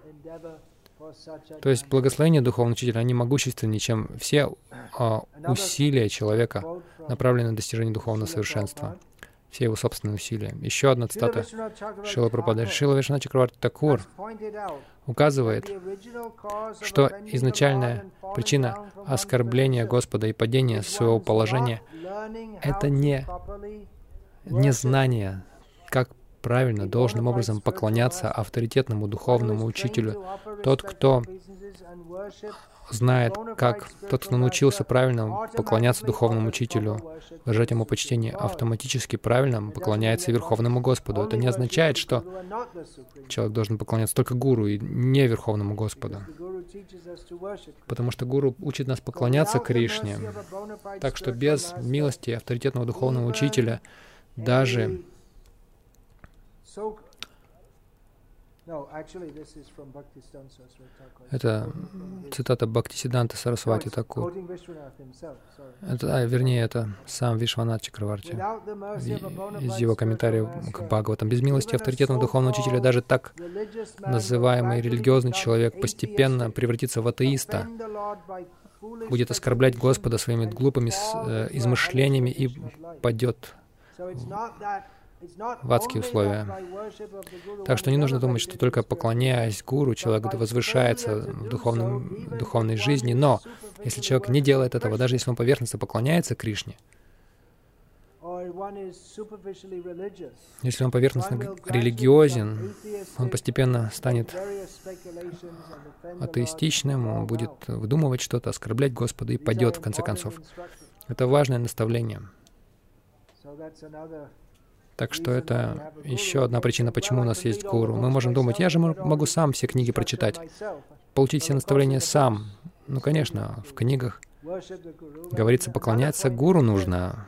То есть благословение духовного учителя, они могущественнее, чем все а, усилия человека, направленные на достижение духовного совершенства все его собственные усилия. Еще одна цитата Шила Прабхупады. Шила Вишна Такур указывает, что изначальная причина оскорбления Господа и падения своего положения — это не незнание, как правильно, должным образом поклоняться авторитетному духовному учителю. Тот, кто знает, как тот, кто научился правильно поклоняться духовному учителю, выражать ему почтение, автоматически правильно поклоняется Верховному Господу. Это не означает, что человек должен поклоняться только Гуру и не Верховному Господу. Потому что Гуру учит нас поклоняться Кришне. Так что без милости авторитетного духовного учителя даже это цитата Бхактисиданта Сарасвати Такур. Это, а, вернее, это сам Вишванат Чакраварти из его комментариев к Бхагаватам. Без милости авторитетного духовного учителя даже так называемый религиозный человек постепенно превратится в атеиста, будет оскорблять Господа своими глупыми э, измышлениями и падет в адские условия. Так что не нужно думать, что только поклоняясь гуру, человек возвышается в духовном, духовной жизни. Но если человек не делает этого, даже если он поверхностно поклоняется Кришне, если он поверхностно религиозен, он постепенно станет атеистичным, он будет выдумывать что-то, оскорблять Господа и падет в конце концов. Это важное наставление. Так что это еще одна причина, почему у нас есть гуру. Мы можем думать, я же могу сам все книги прочитать, получить все наставления сам. Ну, конечно, в книгах говорится, поклоняться гуру нужно.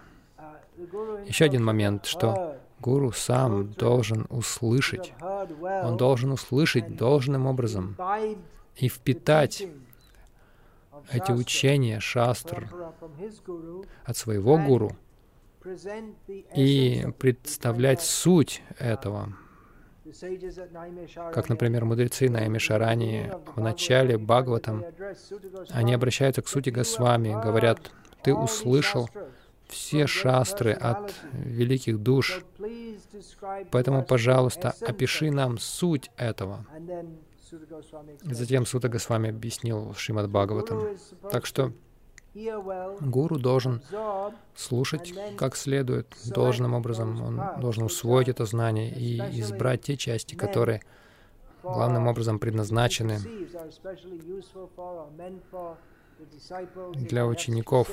Еще один момент, что Гуру сам должен услышать, он должен услышать должным образом и впитать эти учения шастр от своего гуру и представлять суть этого. Как, например, мудрецы на Эмишарани в начале Бхагаватам, они обращаются к сути Госвами, говорят, «Ты услышал все шастры от великих душ, поэтому, пожалуйста, опиши нам суть этого». Затем Сута Госвами объяснил Шримад Бхагаватам. Так что Гуру должен слушать как следует, должным образом. Он должен усвоить это знание и избрать те части, которые главным образом предназначены для учеников.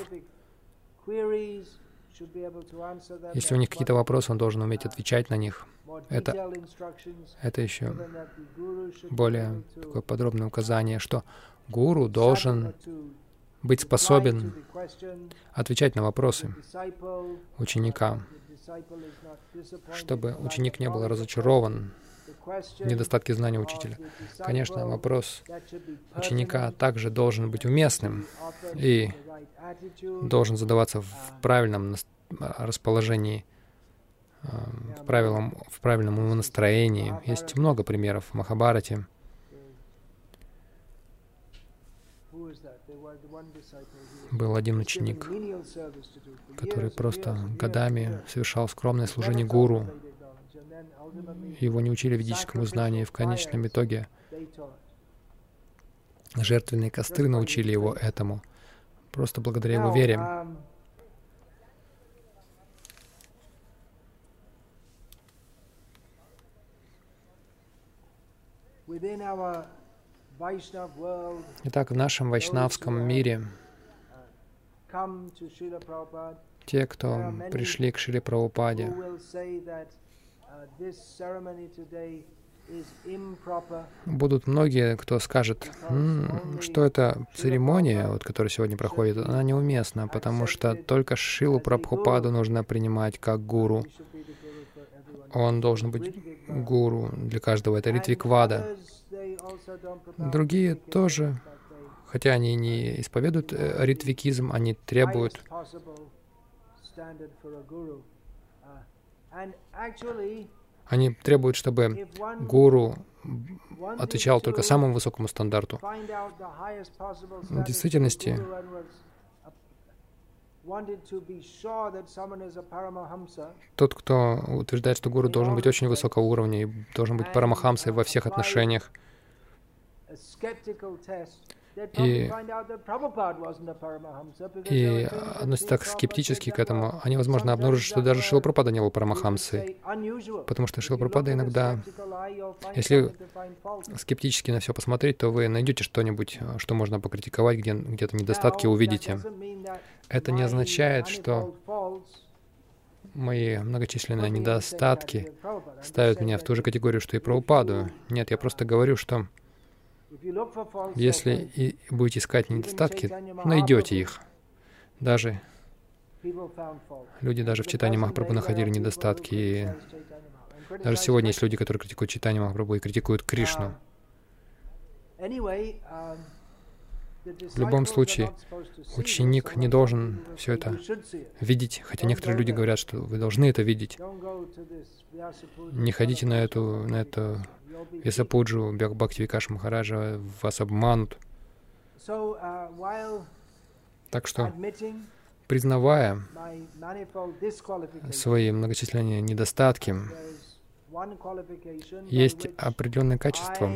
Если у них какие-то вопросы, он должен уметь отвечать на них. Это, это еще более такое подробное указание, что гуру должен быть способен отвечать на вопросы ученика, чтобы ученик не был разочарован в недостатке знания учителя. Конечно, вопрос ученика также должен быть уместным и должен задаваться в правильном расположении, э, в, правилам, в правильном настроении. Есть много примеров в Махабарате. Был один ученик, который просто годами совершал скромное служение гуру. Его не учили ведическому знанию, и в конечном итоге жертвенные костры научили его этому, просто благодаря его вере. Итак, в нашем вайшнавском мире те, кто пришли к Шри Прабхупаде, будут многие, кто скажет, М, что эта церемония, вот, которая сегодня проходит, она неуместна, потому что только Шилу Прабхупаду нужно принимать как гуру. Он должен быть гуру для каждого. Это Ритвиквада. Другие тоже, хотя они не исповедуют э, ритвикизм, они требуют. Они требуют, чтобы гуру отвечал только самому высокому стандарту. В действительности, тот, кто утверждает, что гуру должен быть очень высокого уровня и должен быть парамахамсой во всех отношениях, и, и относятся так скептически к этому, они, возможно, обнаружат, что даже Шила Пропада не был Парамахамсой. Потому что Шила Пропада иногда, если скептически на все посмотреть, то вы найдете что-нибудь, что можно покритиковать, где, где-то недостатки увидите. Это не означает, что мои многочисленные недостатки ставят меня в ту же категорию, что и Прабхупаду. Нет, я просто говорю, что если и будете искать недостатки, найдете их. Даже люди даже в читании Махапрабху находили недостатки. И даже сегодня есть люди, которые критикуют читание Махапрабху и критикуют Кришну. В любом случае, ученик не должен все это видеть, хотя некоторые люди говорят, что вы должны это видеть. Не ходите на эту, на эту Весапуджу, Бхактивикаш Махараджа вас обманут. Так что, признавая свои многочисленные недостатки, есть определенное качество,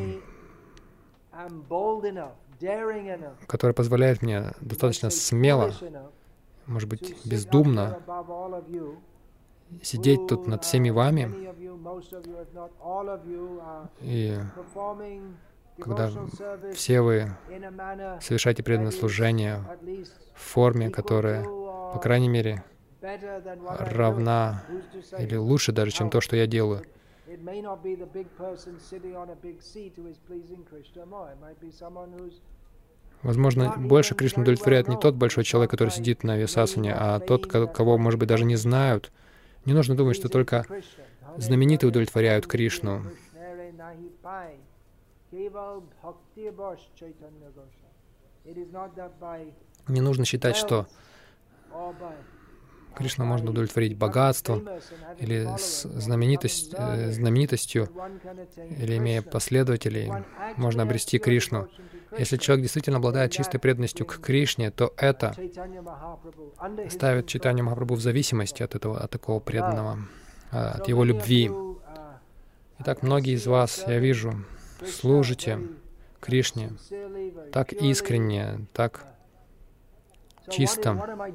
которое позволяет мне достаточно смело, может быть, бездумно сидеть тут над всеми вами, и когда все вы совершаете преданное служение в форме, которая, по крайней мере, равна или лучше даже, чем то, что я делаю. Возможно, больше Кришна удовлетворяет не тот большой человек, который сидит на висасане, а тот, кого, может быть, даже не знают, Не нужно думать, что только знаменитые удовлетворяют Кришну. Не нужно считать, что Кришна можно удовлетворить богатством или знаменитость, э, знаменитостью, или имея последователей, можно обрести Кришну. Если человек действительно обладает чистой преданностью к Кришне, то это ставит Читанию Махапрабху в зависимости от этого, от такого преданного, от его любви. Итак, многие из вас, я вижу, служите Кришне так искренне, так чисто.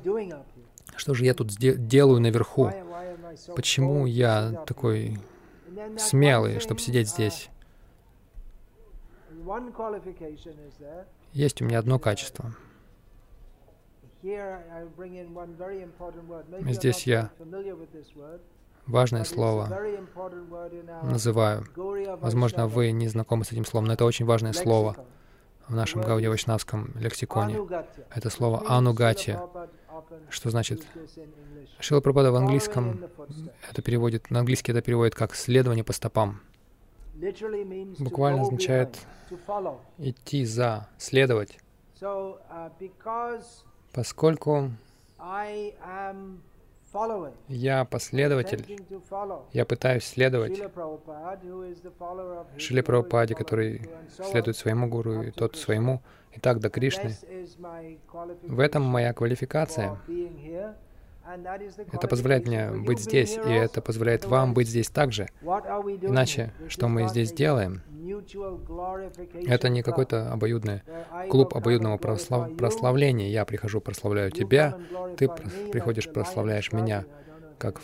Что же я тут делаю наверху? Почему я такой смелый, чтобы сидеть здесь? Есть у меня одно качество. Здесь я важное слово называю. Возможно, вы не знакомы с этим словом, но это очень важное слово в нашем Гауди Вайшнавском лексиконе. Это слово «анугати», что значит? Шила Прабхада в английском это переводит, на английский это переводит как «следование по стопам». Буквально означает идти за, следовать. Поскольку я последователь, я пытаюсь следовать Шиле Прабхупаде, который следует своему гуру, и тот своему, и так до Кришны. В этом моя квалификация. Это позволяет мне быть здесь, и это позволяет вам быть здесь также. Иначе, что мы здесь делаем? Это не какой-то обоюдный клуб обоюдного прослав... прославления. Я прихожу, прославляю тебя, ты приходишь, прославляешь меня, как в,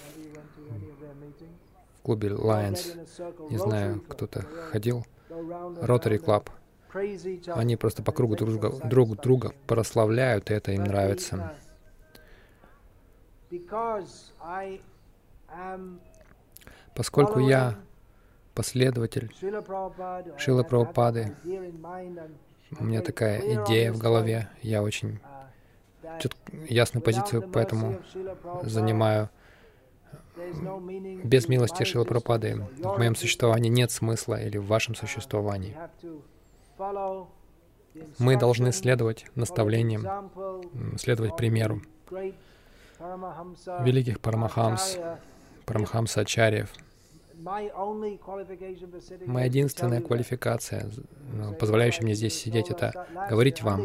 в клубе Lions. Не знаю, кто-то ходил. Rotary Club. Они просто по кругу друг друга, друг друга прославляют, и это им нравится. Поскольку я последователь Шила Прабхупады, у меня такая идея в голове, я очень ясную позицию поэтому занимаю. Без милости Шила Прабхупады в моем существовании нет смысла или в вашем существовании. Мы должны следовать наставлениям, следовать примеру великих Парамахамс, Парамахамса Ачарьев. Моя единственная квалификация, ну, позволяющая мне здесь сидеть, это говорить вам.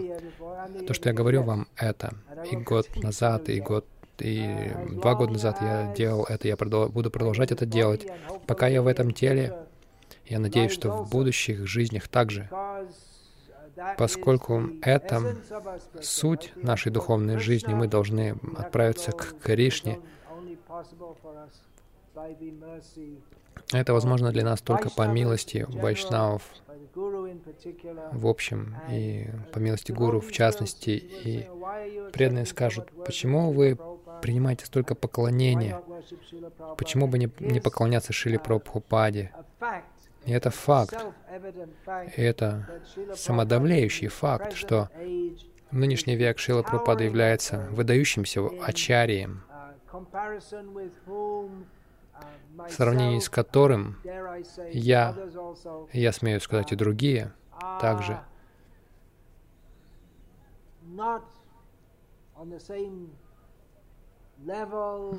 То, что я говорю вам, это и год назад, и год и два года назад я делал это, я продол буду продолжать это делать. Пока я в этом теле, я надеюсь, что в будущих жизнях также поскольку это суть нашей духовной жизни, мы должны отправиться к Кришне. Это возможно для нас только по милости вайшнавов в общем и по милости гуру в частности. И преданные скажут, почему вы принимаете столько поклонения? Почему бы не, не поклоняться Шили Прабхупаде? И это факт. И это самодавляющий факт, что в нынешний век Шила Прабхупада является выдающимся ачарием, в сравнении с которым я, я смею сказать и другие, также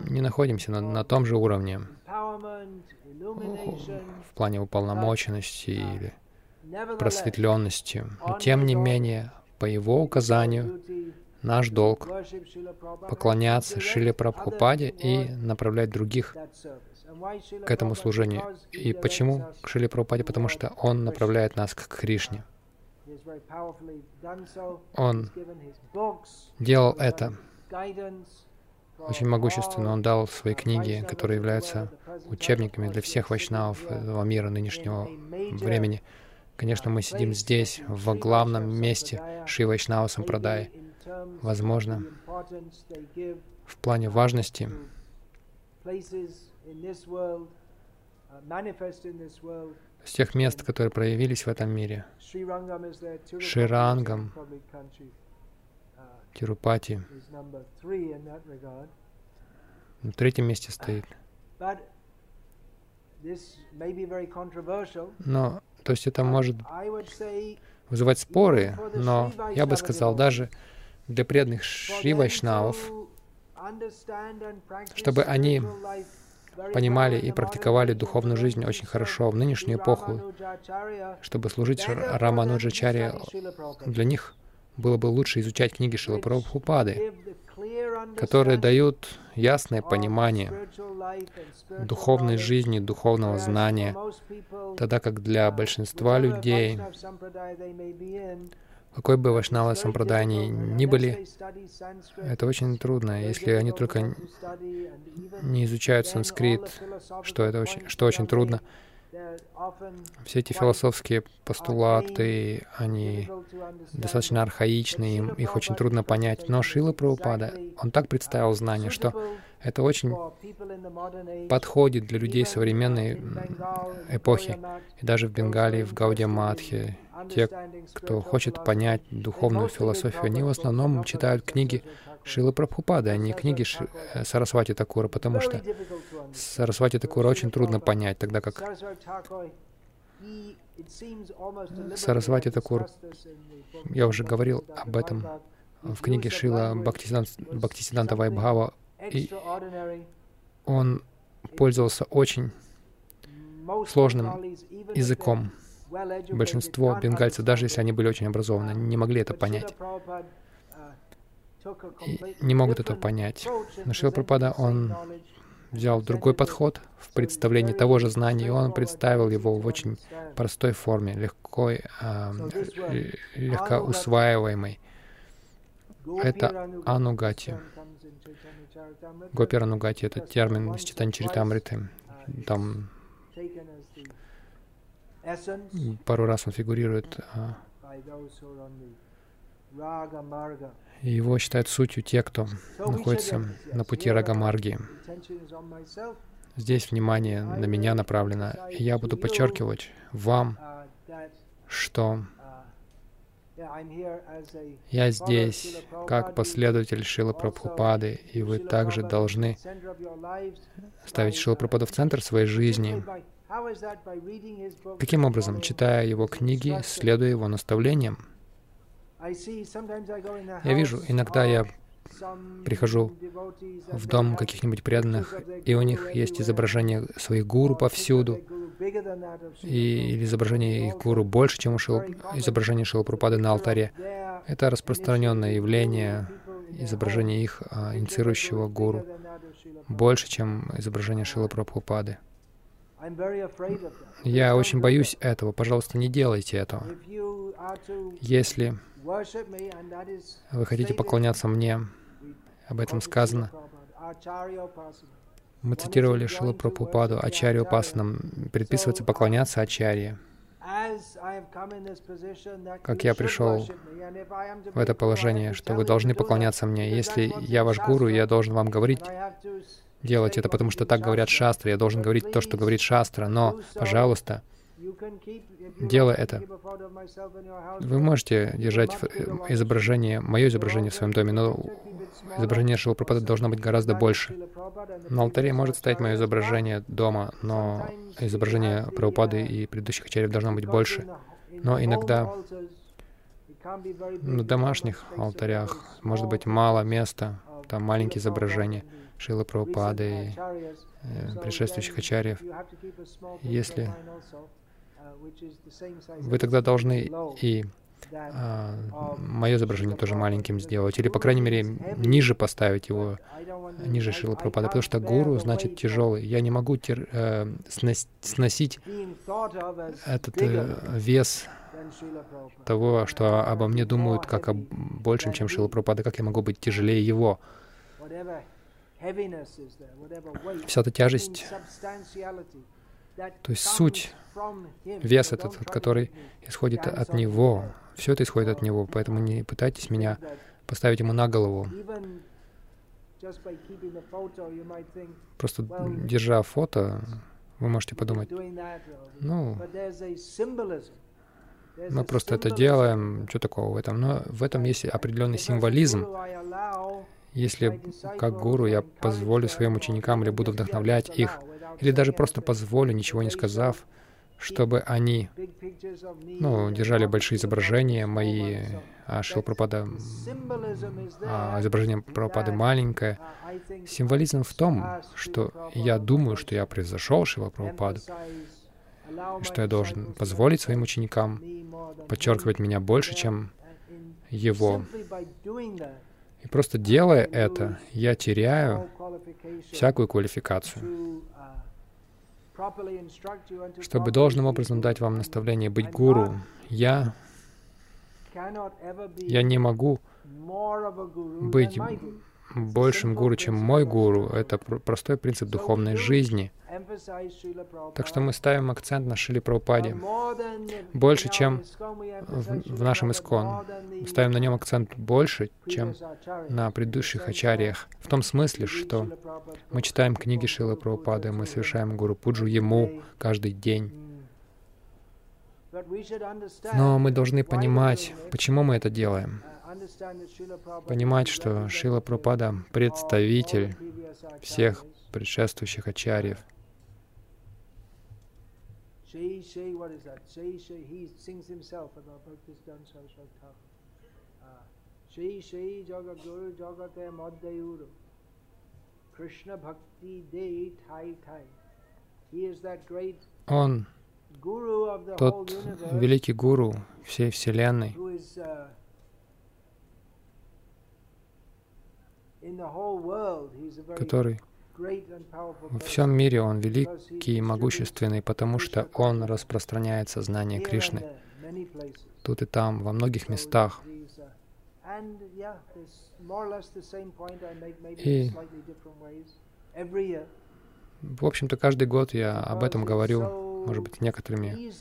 не находимся на, на том же уровне в плане уполномоченности или просветленности. Но тем не менее, по его указанию, наш долг поклоняться Шиле Прабхупаде и направлять других к этому служению. И почему к Шиле Прабхупаде? Потому что он направляет нас к Кришне. Он делал это очень могущественно. Он дал свои книги, которые являются учебниками для всех вайшнавов этого мира нынешнего времени. Конечно, мы сидим здесь, в главном месте Шри Вайшнава Сампрадай. Возможно, в плане важности с тех мест, которые проявились в этом мире. Ширангам, Тирупати на третьем месте стоит. Но, то есть это может вызывать споры, но я бы сказал, даже для преданных Шри Вайшнавов, чтобы они понимали и практиковали духовную жизнь очень хорошо в нынешнюю эпоху, чтобы служить Рамануджачаре, для них было бы лучше изучать книги Шила Прабхупады, которые дают ясное понимание духовной жизни, духовного знания, тогда как для большинства людей, какой бы Вашнава Сампрадай они ни были, это очень трудно, если они только не изучают санскрит, что, это очень, что очень трудно, все эти философские постулаты, они достаточно архаичны, им, их очень трудно понять. Но Шила Прабхупада, он так представил знание, что это очень подходит для людей современной эпохи. И даже в Бенгалии, в Гаудия Мадхе, те, кто хочет понять духовную философию, они в основном читают книги Шилы Прабхупады, а не книги Ши... Э, Сарасвати Такура, потому что Сарасвати Такура очень трудно понять, тогда как Сарасвати Такур, я уже говорил об этом в книге Шила Бхактисиданта Вайбхава, и он пользовался очень сложным языком. Большинство бенгальцев, даже если они были очень образованы, не могли это понять и не могут этого понять. Но Шила Пропада, он взял другой подход в представлении того же знания, и он представил его в очень простой форме, легко, э, легко усваиваемой. Это анугати. Гопер анугати — это термин из Читанчаритамриты. Там пару раз он фигурирует а, его считают сутью те, кто находится на пути Рагамарги. Здесь внимание на меня направлено, и я буду подчеркивать вам, что я здесь как последователь Шила Прабхупады, и вы также должны ставить Шила Прабхупаду в центр своей жизни. Каким образом? Читая его книги, следуя его наставлениям. Я вижу, иногда я прихожу в дом каких-нибудь преданных, и у них есть изображение своих гуру повсюду, и, или изображение их гуру больше, чем Шил, изображение Шилапрупады на алтаре. Это распространенное явление, изображение их а, инициирующего гуру больше, чем изображение Шила Прабхупады. Я очень боюсь этого. Пожалуйста, не делайте этого. Если вы хотите поклоняться мне, об этом сказано. Мы цитировали Шилу Прабхупаду, Ачарью Пасанам. Предписывается поклоняться Ачарье. Как я пришел в это положение, что вы должны поклоняться мне. Если я ваш гуру, я должен вам говорить, делать это, потому что так говорят шастры. Я должен говорить то, что говорит шастра. Но, пожалуйста, делая это, вы можете держать э, изображение, мое изображение в своем доме, но изображение Шила Прабхупады должно быть гораздо больше. На алтаре может стоять мое изображение дома, но изображение Прабхупады и предыдущих ачарьев должно быть больше. Но иногда на домашних алтарях может быть мало места, там маленькие изображения Шилы Прабхупады и э, предшествующих ачарьев. Если вы тогда должны и а, мое изображение тоже маленьким сделать, или, по крайней мере, ниже поставить его, ниже Шила Прабхупада, потому что гуру значит тяжелый. Я не могу тер, э, сносить этот э, вес того, что обо мне думают как о большем, чем Шила Прабхупада, как я могу быть тяжелее его. Вся эта тяжесть, то есть суть вес этот, который исходит от Него. Все это исходит от Него, поэтому не пытайтесь меня поставить Ему на голову. Просто держа фото, вы можете подумать, ну, мы просто это делаем, что такого в этом? Но в этом есть определенный символизм. Если как гуру я позволю своим ученикам или буду вдохновлять их или даже просто позволю, ничего не сказав, чтобы они ну, держали большие изображения мои, а Шилпрапада, а изображение Прабхупады маленькое. Символизм в том, что я думаю, что я превзошел Шила Прабхупаду, что я должен позволить своим ученикам подчеркивать меня больше, чем его. И просто делая это, я теряю всякую квалификацию. Чтобы должным образом дать вам наставление быть гуру, я, я не могу быть большим гуру, чем мой гуру. Это простой принцип духовной жизни. Так что мы ставим акцент на Шили Прабхупаде больше, чем в, в нашем Искон. Ставим на нем акцент больше, чем на предыдущих ачарьях. В том смысле, что мы читаем книги Шилы Прабхупады, мы совершаем Гуру Пуджу Ему каждый день. Но мы должны понимать, почему мы это делаем понимать, что Шила Пропада — представитель всех предшествующих ачарьев. Он тот великий гуру всей Вселенной, который во всем мире Он великий и могущественный, потому что Он распространяет сознание Кришны. тут и там, во многих местах. И, в общем-то, каждый год я об этом говорю, может быть, некоторыми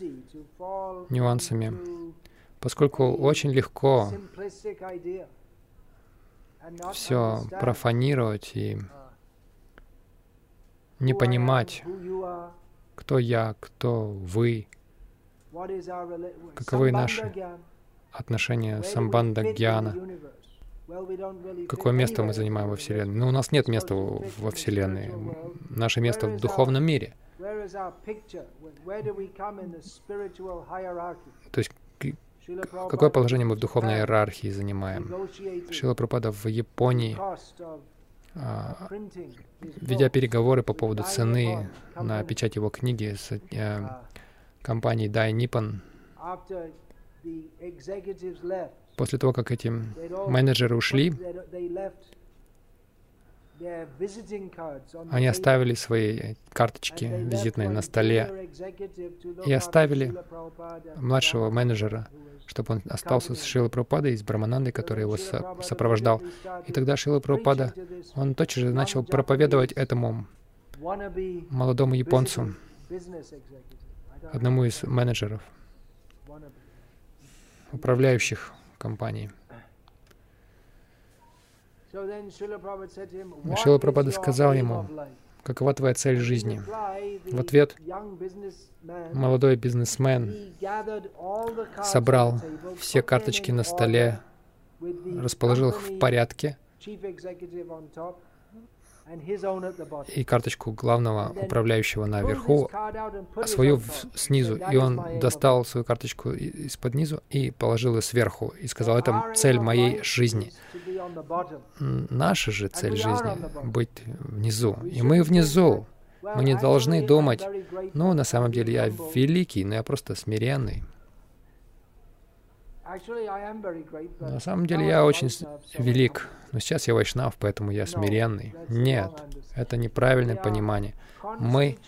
нюансами, поскольку очень легко все профанировать и не понимать, кто я, кто вы, каковы наши отношения самбанда гьяна, какое место мы занимаем во Вселенной. Но ну, у нас нет места во Вселенной. Наше место в духовном мире. То есть Какое положение мы в духовной иерархии занимаем? Шила Пропада в Японии, а, ведя переговоры по поводу цены на печать его книги с э, компанией Dai Nippon, после того, как эти менеджеры ушли, они оставили свои карточки визитные на столе и оставили младшего менеджера, чтобы он остался с Шилой Прабхупадой и с Браманандой, который его со сопровождал. И тогда Шила Прабхупада, он тотчас же начал проповедовать этому молодому японцу, одному из менеджеров, управляющих компанией. Шила Прабхада сказал ему, какова твоя цель жизни? В ответ молодой бизнесмен собрал все карточки на столе, расположил их в порядке и карточку главного управляющего наверху, а свою снизу. И он достал свою карточку из-под низу и положил ее сверху. И сказал, это цель моей жизни. Наша же цель жизни — быть внизу. И мы внизу. Мы не должны думать, ну, на самом деле я великий, но я просто смиренный. На самом деле я очень велик, но сейчас я вайшнав, поэтому я смиренный. Нет, это неправильное понимание. Мы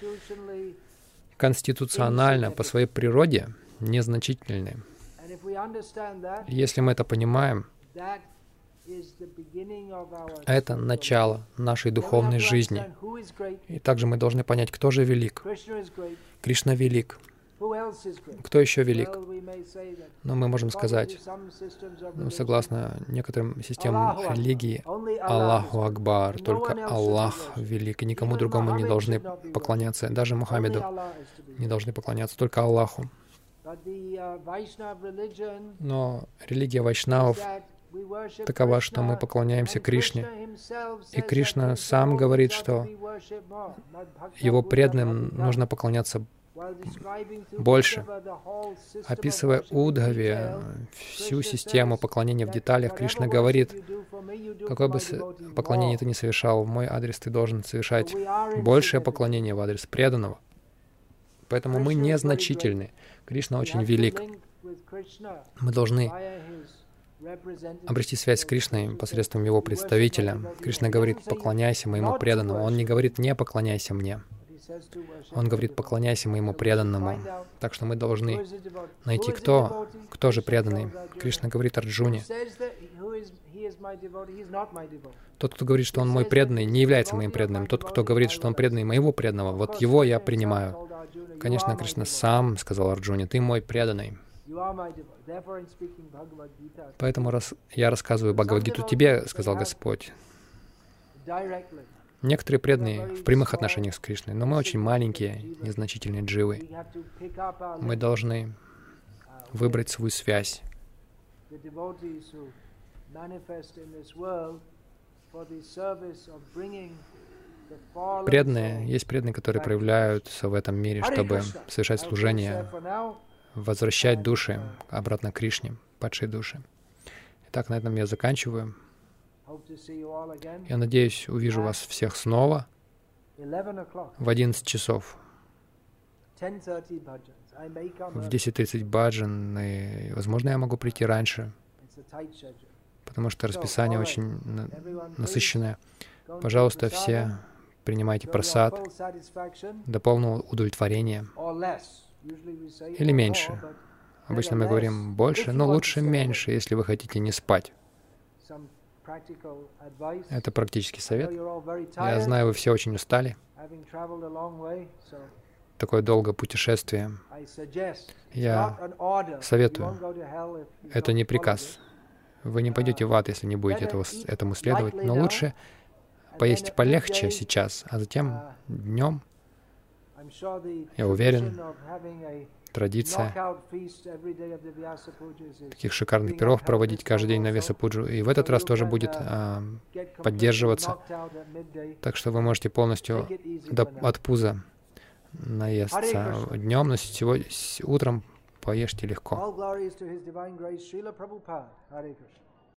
конституционально по своей природе незначительны. Если мы это понимаем, это начало нашей духовной жизни. И также мы должны понять, кто же велик. Кришна велик. Кто еще велик? Но мы можем сказать, ну, согласно некоторым системам религии, Аллаху Акбар, только Аллах велик, и никому другому не должны поклоняться, даже Мухаммеду не должны поклоняться, только Аллаху. Но религия вайшнавов такова, что мы поклоняемся Кришне. И Кришна сам говорит, что его преданным нужно поклоняться больше. Описывая Удхави, всю систему поклонения в деталях, Кришна говорит, какое бы поклонение ты ни совершал в мой адрес, ты должен совершать большее поклонение в адрес преданного. Поэтому мы незначительны. Кришна очень велик. Мы должны обрести связь с Кришной посредством его представителя. Кришна говорит, поклоняйся моему преданному. Он не говорит, не поклоняйся мне. Он говорит, поклоняйся моему преданному. Так что мы должны найти, кто, кто же преданный. Кришна говорит Арджуне, тот, кто говорит, что он мой преданный, не является моим преданным. Тот, кто говорит, что он преданный моего преданного, вот его я принимаю. Конечно, Кришна сам сказал Арджуне, ты мой преданный. Поэтому раз я рассказываю Бхагавадгиту тебе, сказал Господь. Некоторые преданные в прямых отношениях с Кришной, но мы очень маленькие, незначительные дживы. Мы должны выбрать свою связь. Преданные, есть преданные, которые проявляются в этом мире, чтобы совершать служение, возвращать души обратно к Кришне, падшие души. Итак, на этом я заканчиваю. Я надеюсь, увижу вас всех снова в 11 часов. В 10.30 баджан, и, возможно, я могу прийти раньше, потому что расписание очень насыщенное. Пожалуйста, все принимайте просад до полного удовлетворения. Или меньше. Обычно мы говорим больше, но лучше меньше, если вы хотите не спать. Это практический совет. Я знаю, вы все очень устали. Такое долгое путешествие. Я советую. Это не приказ. Вы не пойдете в ад, если не будете этого, этому следовать. Но лучше поесть полегче сейчас, а затем днем, я уверен, традиция таких шикарных пиров проводить каждый день на Весапуджу. И в этот раз тоже будет а, поддерживаться. Так что вы можете полностью до, от пуза наесться днем, но сегодня, утром поешьте легко.